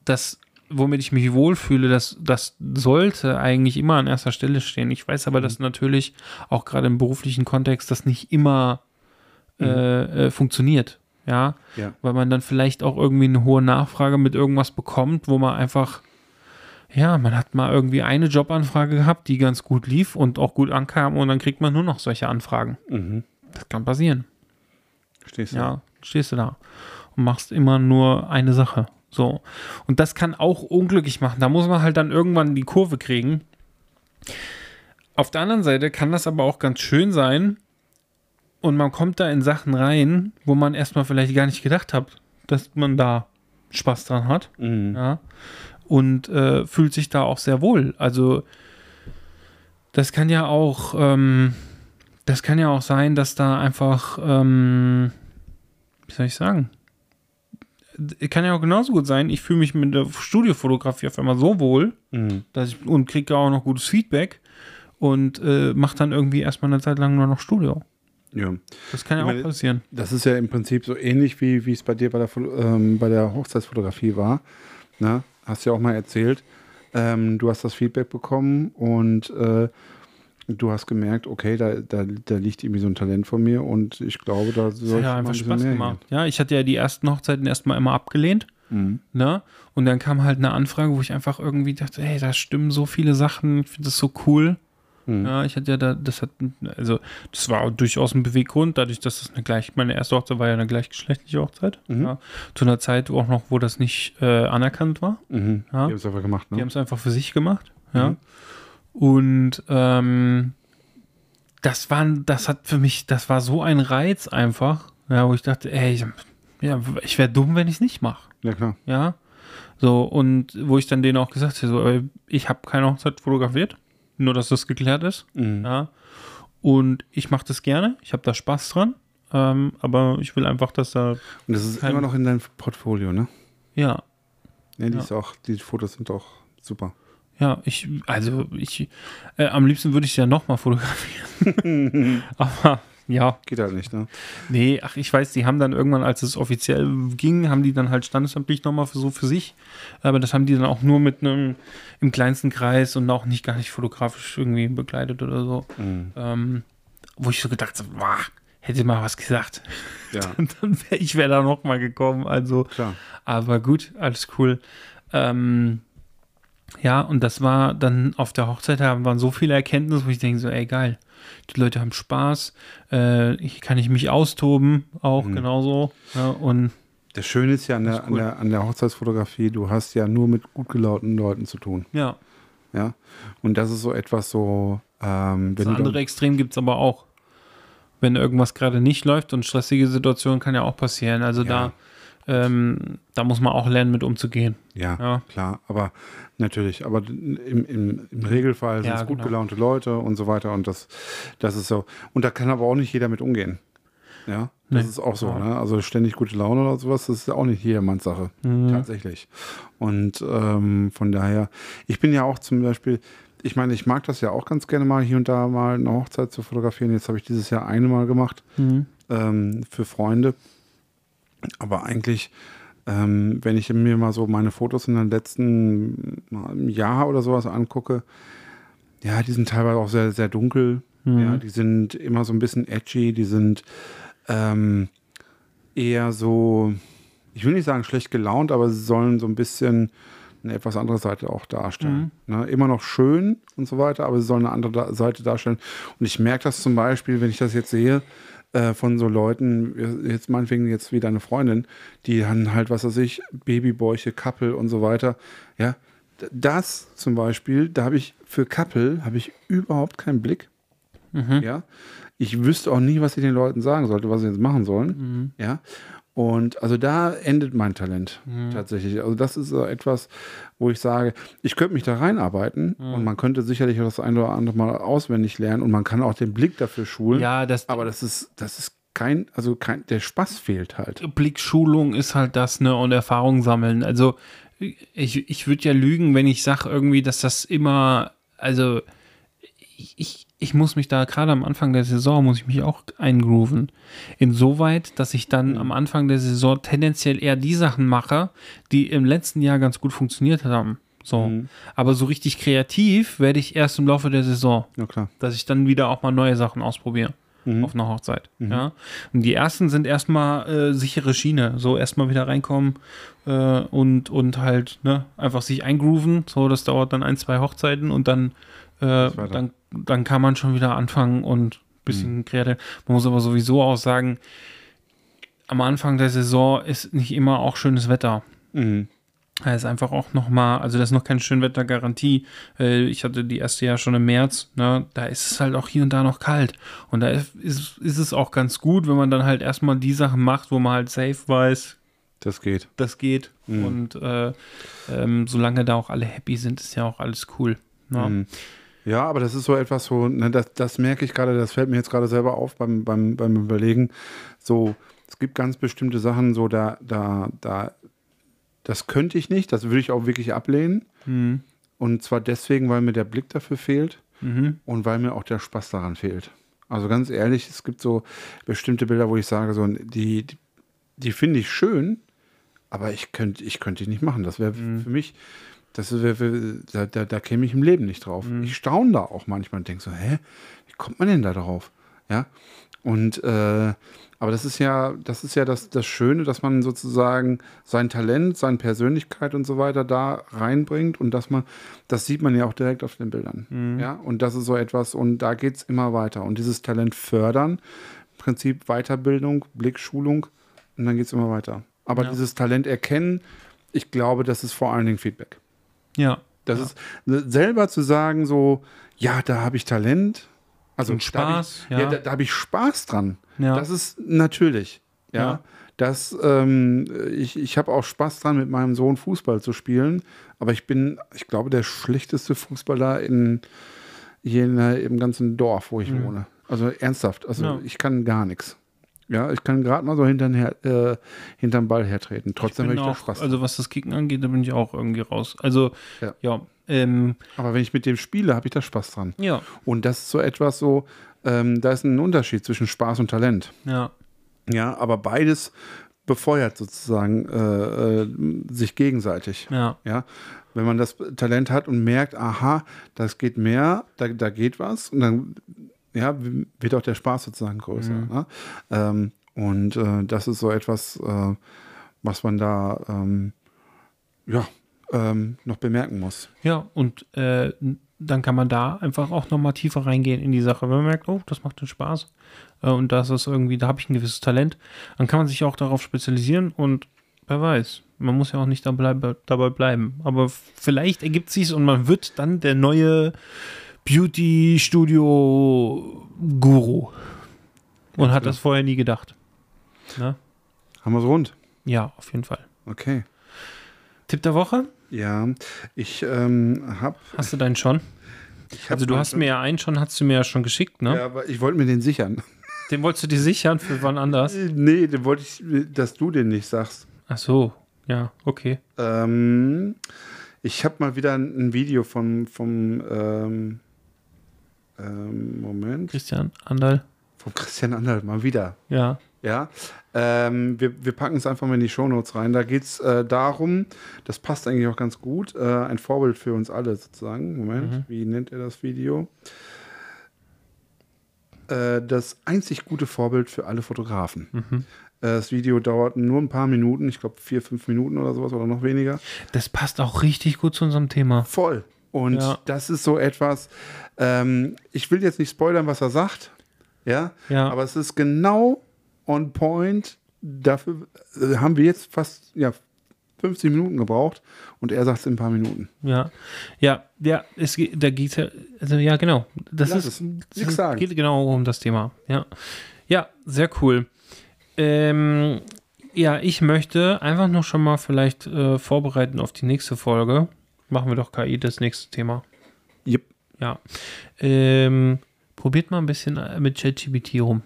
[SPEAKER 2] das, womit ich mich wohlfühle, das, das sollte eigentlich immer an erster Stelle stehen. Ich weiß aber, dass natürlich auch gerade im beruflichen Kontext das nicht immer äh, äh, funktioniert. Ja,
[SPEAKER 1] Ja.
[SPEAKER 2] weil man dann vielleicht auch irgendwie eine hohe Nachfrage mit irgendwas bekommt, wo man einfach, ja, man hat mal irgendwie eine Jobanfrage gehabt, die ganz gut lief und auch gut ankam und dann kriegt man nur noch solche Anfragen.
[SPEAKER 1] Mhm.
[SPEAKER 2] Das kann passieren.
[SPEAKER 1] Stehst du?
[SPEAKER 2] Ja, stehst du da und machst immer nur eine Sache. So. Und das kann auch unglücklich machen. Da muss man halt dann irgendwann die Kurve kriegen. Auf der anderen Seite kann das aber auch ganz schön sein und man kommt da in Sachen rein, wo man erstmal vielleicht gar nicht gedacht hat, dass man da Spaß dran hat.
[SPEAKER 1] Mhm.
[SPEAKER 2] Ja. Und äh, fühlt sich da auch sehr wohl. Also, das kann ja auch, ähm, das kann ja auch sein, dass da einfach, ähm, wie soll ich sagen? Kann ja auch genauso gut sein, ich fühle mich mit der Studiofotografie auf einmal so wohl,
[SPEAKER 1] Mhm.
[SPEAKER 2] dass ich und kriege auch noch gutes Feedback und äh, mache dann irgendwie erstmal eine Zeit lang nur noch Studio.
[SPEAKER 1] ja.
[SPEAKER 2] Das kann ja
[SPEAKER 1] meine,
[SPEAKER 2] auch passieren.
[SPEAKER 1] Das ist ja im Prinzip so ähnlich wie, es bei dir bei der, ähm, bei der Hochzeitsfotografie war. Ne? Hast ja auch mal erzählt. Ähm, du hast das Feedback bekommen und äh, du hast gemerkt, okay, da, da, da liegt irgendwie so ein Talent von mir und ich glaube, da soll
[SPEAKER 2] ja,
[SPEAKER 1] ich
[SPEAKER 2] einfach
[SPEAKER 1] ein
[SPEAKER 2] Spaß gemacht. Ja, ich hatte ja die ersten Hochzeiten erstmal immer abgelehnt.
[SPEAKER 1] Mhm.
[SPEAKER 2] Ne? Und dann kam halt eine Anfrage, wo ich einfach irgendwie dachte, hey, da stimmen so viele Sachen, ich finde das so cool.
[SPEAKER 1] Mhm.
[SPEAKER 2] Ja, ich hatte ja da, das hat, also das war durchaus ein Beweggrund, dadurch, dass das eine gleich, meine erste Hochzeit war ja eine gleichgeschlechtliche Hochzeit.
[SPEAKER 1] Mhm.
[SPEAKER 2] Ja, zu einer Zeit auch noch, wo das nicht äh, anerkannt war.
[SPEAKER 1] Mhm.
[SPEAKER 2] Ja.
[SPEAKER 1] Die haben es einfach gemacht,
[SPEAKER 2] Die
[SPEAKER 1] ne?
[SPEAKER 2] haben es einfach für sich gemacht. Ja.
[SPEAKER 1] Mhm.
[SPEAKER 2] Und ähm, das war, das hat für mich, das war so ein Reiz einfach, ja, wo ich dachte, ey, ich, ja, ich wäre dumm, wenn ich es nicht mache.
[SPEAKER 1] Ja, klar.
[SPEAKER 2] Ja. So, und wo ich dann denen auch gesagt habe, so, ich habe keine Hochzeit fotografiert, nur dass das geklärt ist.
[SPEAKER 1] Mhm.
[SPEAKER 2] Ja. Und ich mache das gerne, ich habe da Spaß dran. Ähm, aber ich will einfach, dass da,
[SPEAKER 1] Und das ist immer noch in deinem Portfolio, ne?
[SPEAKER 2] ja,
[SPEAKER 1] Ja, die,
[SPEAKER 2] Ja.
[SPEAKER 1] Ist auch, die Fotos sind auch super.
[SPEAKER 2] Ja, ich, also ich, äh, am liebsten würde ich ja nochmal fotografieren. Aber ja,
[SPEAKER 1] Geht halt nicht, ne?
[SPEAKER 2] nee, ach, ich weiß, die haben dann irgendwann, als es offiziell ging, haben die dann halt standesamtlich nochmal für so für sich. Aber das haben die dann auch nur mit einem im kleinsten Kreis und auch nicht gar nicht fotografisch irgendwie begleitet oder so.
[SPEAKER 1] Mhm.
[SPEAKER 2] Ähm, wo ich so gedacht habe, boah, hätte mal was gesagt.
[SPEAKER 1] Ja,
[SPEAKER 2] dann wär, ich wäre da nochmal gekommen. Also,
[SPEAKER 1] klar.
[SPEAKER 2] aber gut, alles cool. Ähm, ja, und das war dann auf der Hochzeit, da waren so viele Erkenntnisse, wo ich denke so, ey, geil. Die Leute haben Spaß, äh, hier kann ich mich austoben, auch
[SPEAKER 1] Mhm.
[SPEAKER 2] genauso. Ja, und
[SPEAKER 1] Das Schöne ist ja an der, an, der, an der Hochzeitsfotografie, du hast ja nur mit gut gelaunten Leuten zu tun.
[SPEAKER 2] ja,
[SPEAKER 1] Ja. Und das ist so etwas so, ähm, wenn
[SPEAKER 2] das andere
[SPEAKER 1] dann,
[SPEAKER 2] Extrem gibt es aber auch. Wenn irgendwas gerade nicht läuft und stressige Situationen kann ja auch passieren. Also
[SPEAKER 1] Ja.
[SPEAKER 2] da, ähm, da muss man auch lernen, mit umzugehen.
[SPEAKER 1] ja,
[SPEAKER 2] Ja.
[SPEAKER 1] klar, aber natürlich, aber im, im, im Regelfall sind
[SPEAKER 2] Ja,
[SPEAKER 1] es gut
[SPEAKER 2] genau.
[SPEAKER 1] gelaunte Leute und so weiter und das, das ist so. Und da kann aber auch nicht jeder mit umgehen. Ja, das
[SPEAKER 2] Nee.
[SPEAKER 1] ist auch so.
[SPEAKER 2] Ja.
[SPEAKER 1] Ne? Also ständig gute Laune oder sowas, das ist ja auch nicht jedermanns Sache.
[SPEAKER 2] Mhm.
[SPEAKER 1] Tatsächlich. Und ähm, von daher, ich bin ja auch zum Beispiel, ich meine, ich mag das ja auch ganz gerne mal hier und da mal eine Hochzeit zu fotografieren. Jetzt habe ich dieses Jahr eine Mal gemacht
[SPEAKER 2] Mhm.
[SPEAKER 1] ähm, für Freunde. Aber eigentlich, ähm, wenn ich mir mal so meine Fotos in den letzten äh, Jahr oder sowas angucke, ja, die sind teilweise auch sehr, sehr dunkel.
[SPEAKER 2] Mhm.
[SPEAKER 1] Ja, die sind immer so ein bisschen edgy, die sind ähm, eher so, ich will nicht sagen schlecht gelaunt, aber sie sollen so ein bisschen eine etwas andere Seite auch darstellen. Ne? Immer noch schön und so weiter, aber sie sollen eine andere Seite darstellen. Und ich merke das zum Beispiel, wenn ich das jetzt sehe, äh, von so Leuten, jetzt meinetwegen jetzt wie deine Freundin, die dann halt, was weiß ich, Babybäuche, Couple und so weiter. Ja, das zum Beispiel, da habe ich für Couple habe ich überhaupt keinen Blick.
[SPEAKER 2] Mhm.
[SPEAKER 1] Ja, ich wüsste auch nie, was ich den Leuten sagen sollte, was sie jetzt machen sollen.
[SPEAKER 2] Mhm.
[SPEAKER 1] Ja, und also da endet mein Talent tatsächlich. Also das ist so etwas, wo ich sage, ich könnte mich da reinarbeiten und man könnte sicherlich auch das eine oder andere mal auswendig lernen und man kann auch den Blick dafür schulen.
[SPEAKER 2] Ja, das,
[SPEAKER 1] Aber das ist, das ist kein, also kein, der Spaß fehlt halt.
[SPEAKER 2] Blickschulung ist halt das, ne, und Erfahrung sammeln. Also ich, ich würde ja lügen, wenn ich sage irgendwie, dass das immer, also ich, ich, ich muss mich da gerade am Anfang der Saison, muss ich mich auch eingrooven. Insoweit, dass ich dann am Anfang der Saison tendenziell eher die Sachen mache, die im letzten Jahr ganz gut funktioniert haben. So. Aber so richtig kreativ werde ich erst im Laufe der Saison
[SPEAKER 1] Ja klar.
[SPEAKER 2] dass ich dann wieder auch mal neue Sachen ausprobiere auf einer Hochzeit. Ja. Und die ersten sind erstmal äh, sichere Schiene, so erstmal wieder reinkommen äh, und, und halt ne, einfach sich eingrooven. So, das dauert dann ein, zwei Hochzeiten und dann, äh, dann, dann kann man schon wieder anfangen und ein bisschen kreativ. Man muss aber sowieso auch sagen, am Anfang der Saison ist nicht immer auch schönes Wetter.
[SPEAKER 1] Mhm.
[SPEAKER 2] Da ist einfach auch nochmal, also das ist noch keine Schönwettergarantie. Äh, Ich hatte die erste Jahr schon im März, ne? da ist es halt auch hier und da noch kalt. Und da ist, ist, ist es auch ganz gut, wenn man dann halt erstmal die Sachen macht, wo man halt safe weiß,
[SPEAKER 1] Das geht.
[SPEAKER 2] das geht.
[SPEAKER 1] Mhm.
[SPEAKER 2] Und äh, ähm, solange da auch alle happy sind, ist ja auch alles cool. Ne?
[SPEAKER 1] Mhm. Ja, aber das ist so etwas so, ne, das, das merke ich gerade, das fällt mir jetzt gerade selber auf beim, beim, beim Überlegen. So, es gibt ganz bestimmte Sachen, so da, da, da, das könnte ich nicht, das würde ich auch wirklich ablehnen.
[SPEAKER 2] Mhm.
[SPEAKER 1] Und zwar deswegen, weil mir der Blick dafür fehlt
[SPEAKER 2] Mhm.
[SPEAKER 1] und weil mir auch der Spaß daran fehlt. Also ganz ehrlich, es gibt so bestimmte Bilder, wo ich sage, so, die, die, die finde ich schön, aber ich könnte, ich könnte die nicht machen. Das wäre für mich, Das da, da, da käme ich im Leben nicht drauf.
[SPEAKER 2] Mhm.
[SPEAKER 1] Ich staune da auch manchmal und denke so, hä, wie kommt man denn da drauf? Ja. Und äh, aber das ist ja, das ist ja das, das Schöne, dass man sozusagen sein Talent, seine Persönlichkeit und so weiter da reinbringt und dass man, das sieht man ja auch direkt auf den Bildern.
[SPEAKER 2] Mhm.
[SPEAKER 1] Ja, und das ist so etwas, und da geht es immer weiter. Und dieses Talent fördern, im Prinzip Weiterbildung, Blickschulung, und dann geht es immer weiter. Aber
[SPEAKER 2] Ja.
[SPEAKER 1] dieses Talent erkennen, ich glaube, das ist vor allen Dingen Feedback.
[SPEAKER 2] Ja.
[SPEAKER 1] Das ist selber zu sagen, so, ja, da habe ich Talent. Also
[SPEAKER 2] Und
[SPEAKER 1] da hab
[SPEAKER 2] Spaß,
[SPEAKER 1] ich,
[SPEAKER 2] ja.
[SPEAKER 1] ja. da, da habe ich Spaß dran.
[SPEAKER 2] Ja.
[SPEAKER 1] Das ist natürlich. Ja.
[SPEAKER 2] Ja.
[SPEAKER 1] Das, ähm, ich ich habe auch Spaß dran, mit meinem Sohn Fußball zu spielen. Aber ich bin, ich glaube, der schlechteste Fußballer in, hier in, im ganzen Dorf, wo ich wohne. Also ernsthaft. Also
[SPEAKER 2] Mhm. Ja.
[SPEAKER 1] ich kann gar nichts. Ja, ich kann gerade mal so hinterm, her, äh, hinterm Ball hertreten. Trotzdem habe
[SPEAKER 2] bin
[SPEAKER 1] ich da
[SPEAKER 2] auch,
[SPEAKER 1] Spaß.
[SPEAKER 2] also was das Kicken angeht, da bin ich auch irgendwie raus. Also,
[SPEAKER 1] Ja.
[SPEAKER 2] ja. ähm,
[SPEAKER 1] Aber wenn ich mit dem spiele, habe ich da Spaß dran.
[SPEAKER 2] ja,
[SPEAKER 1] Und das ist so etwas so, ähm, da ist ein Unterschied zwischen Spaß und Talent.
[SPEAKER 2] ja,
[SPEAKER 1] Ja, aber beides befeuert sozusagen äh, äh, sich gegenseitig.
[SPEAKER 2] ja,
[SPEAKER 1] Ja, wenn man das Talent hat und merkt, aha, das geht mehr, da, da geht was, und dann ja, wird auch der Spaß sozusagen größer. Ne? Ähm, und äh, das ist so etwas, äh, was man da ähm, ja, ähm, noch bemerken muss.
[SPEAKER 2] ja. Und äh, dann kann man da einfach auch nochmal tiefer reingehen in die Sache. Wenn man merkt, oh, das macht den Spaß äh, und das ist irgendwie, da habe ich ein gewisses Talent, dann kann man sich auch darauf spezialisieren und wer weiß, man muss ja auch nicht dabei, dabei bleiben. Aber vielleicht ergibt sich und man wird dann der neue Beauty-Studio-Guru. Und hat
[SPEAKER 1] genau.
[SPEAKER 2] das vorher nie gedacht. Ne?
[SPEAKER 1] Haben wir es rund?
[SPEAKER 2] Ja, auf jeden Fall.
[SPEAKER 1] Okay.
[SPEAKER 2] Tipp der Woche?
[SPEAKER 1] Ja, ich ähm, habe.
[SPEAKER 2] Hast du deinen schon? Also du hast mir ja einen schon, hast du mir ja schon geschickt, ne?
[SPEAKER 1] Ja, aber ich wollte mir den sichern.
[SPEAKER 2] Den wolltest du dir sichern für wann anders?
[SPEAKER 1] Nee, den wollte ich, dass du den nicht sagst.
[SPEAKER 2] Ach so, ja, okay.
[SPEAKER 1] Ähm, ich habe mal wieder ein Video vom, vom ähm, ähm, Moment,
[SPEAKER 2] Christian Andal.
[SPEAKER 1] vom Christian Anderl, mal wieder.
[SPEAKER 2] Ja.
[SPEAKER 1] Ja, ähm, wir, wir packen es einfach mal in die Shownotes rein. Da geht es äh, darum, das passt eigentlich auch ganz gut, äh, ein Vorbild für uns alle sozusagen. Moment, wie nennt er das Video? Äh, das einzig gute Vorbild für alle Fotografen. Äh, Das Video dauert nur ein paar Minuten, ich glaube vier, fünf Minuten oder sowas oder noch weniger.
[SPEAKER 2] Das passt auch richtig gut zu unserem Thema.
[SPEAKER 1] Voll. Und
[SPEAKER 2] Ja.
[SPEAKER 1] das ist so etwas, ähm, ich will jetzt nicht spoilern, was er sagt, ja,
[SPEAKER 2] Ja.
[SPEAKER 1] aber es ist genau on point. Dafür äh, haben wir jetzt fast ja, 50 Minuten gebraucht und er sagt es in ein paar Minuten.
[SPEAKER 2] Ja. Ja, ja, es geht, da geht ja, also ja, genau. Das
[SPEAKER 1] Lass
[SPEAKER 2] ist,
[SPEAKER 1] es. Sagen.
[SPEAKER 2] geht genau um das Thema. Ja. Ja, sehr cool. Ähm, ja, ich möchte einfach noch schon mal vielleicht äh, vorbereiten auf die nächste Folge. Machen wir doch KI das nächste Thema.
[SPEAKER 1] Yep.
[SPEAKER 2] Ja. Ähm, probiert mal ein bisschen äh, mit ChatGPT rum.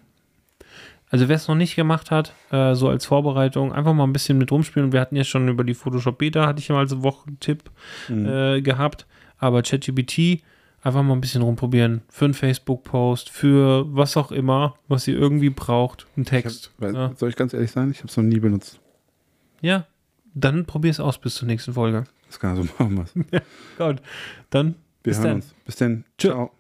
[SPEAKER 2] Also wer es noch nicht gemacht hat, äh, so als Vorbereitung, einfach mal ein bisschen mit rumspielen. Wir hatten ja schon über die Photoshop Beta, hatte ich ja mal so Wochentipp äh, gehabt. Aber ChatGPT, einfach mal ein bisschen rumprobieren. Für einen Facebook-Post, für was auch immer, was ihr irgendwie braucht. Ein
[SPEAKER 1] Ich hab,
[SPEAKER 2] Text. ja.
[SPEAKER 1] Soll ich ganz ehrlich sein? Ich habe es noch nie benutzt.
[SPEAKER 2] ja, dann probier es aus bis zur nächsten Folge.
[SPEAKER 1] Das kann also machen was.
[SPEAKER 2] Gut, dann
[SPEAKER 1] Wir
[SPEAKER 2] Bis
[SPEAKER 1] hören
[SPEAKER 2] dann.
[SPEAKER 1] uns. Bis dann. Ciao.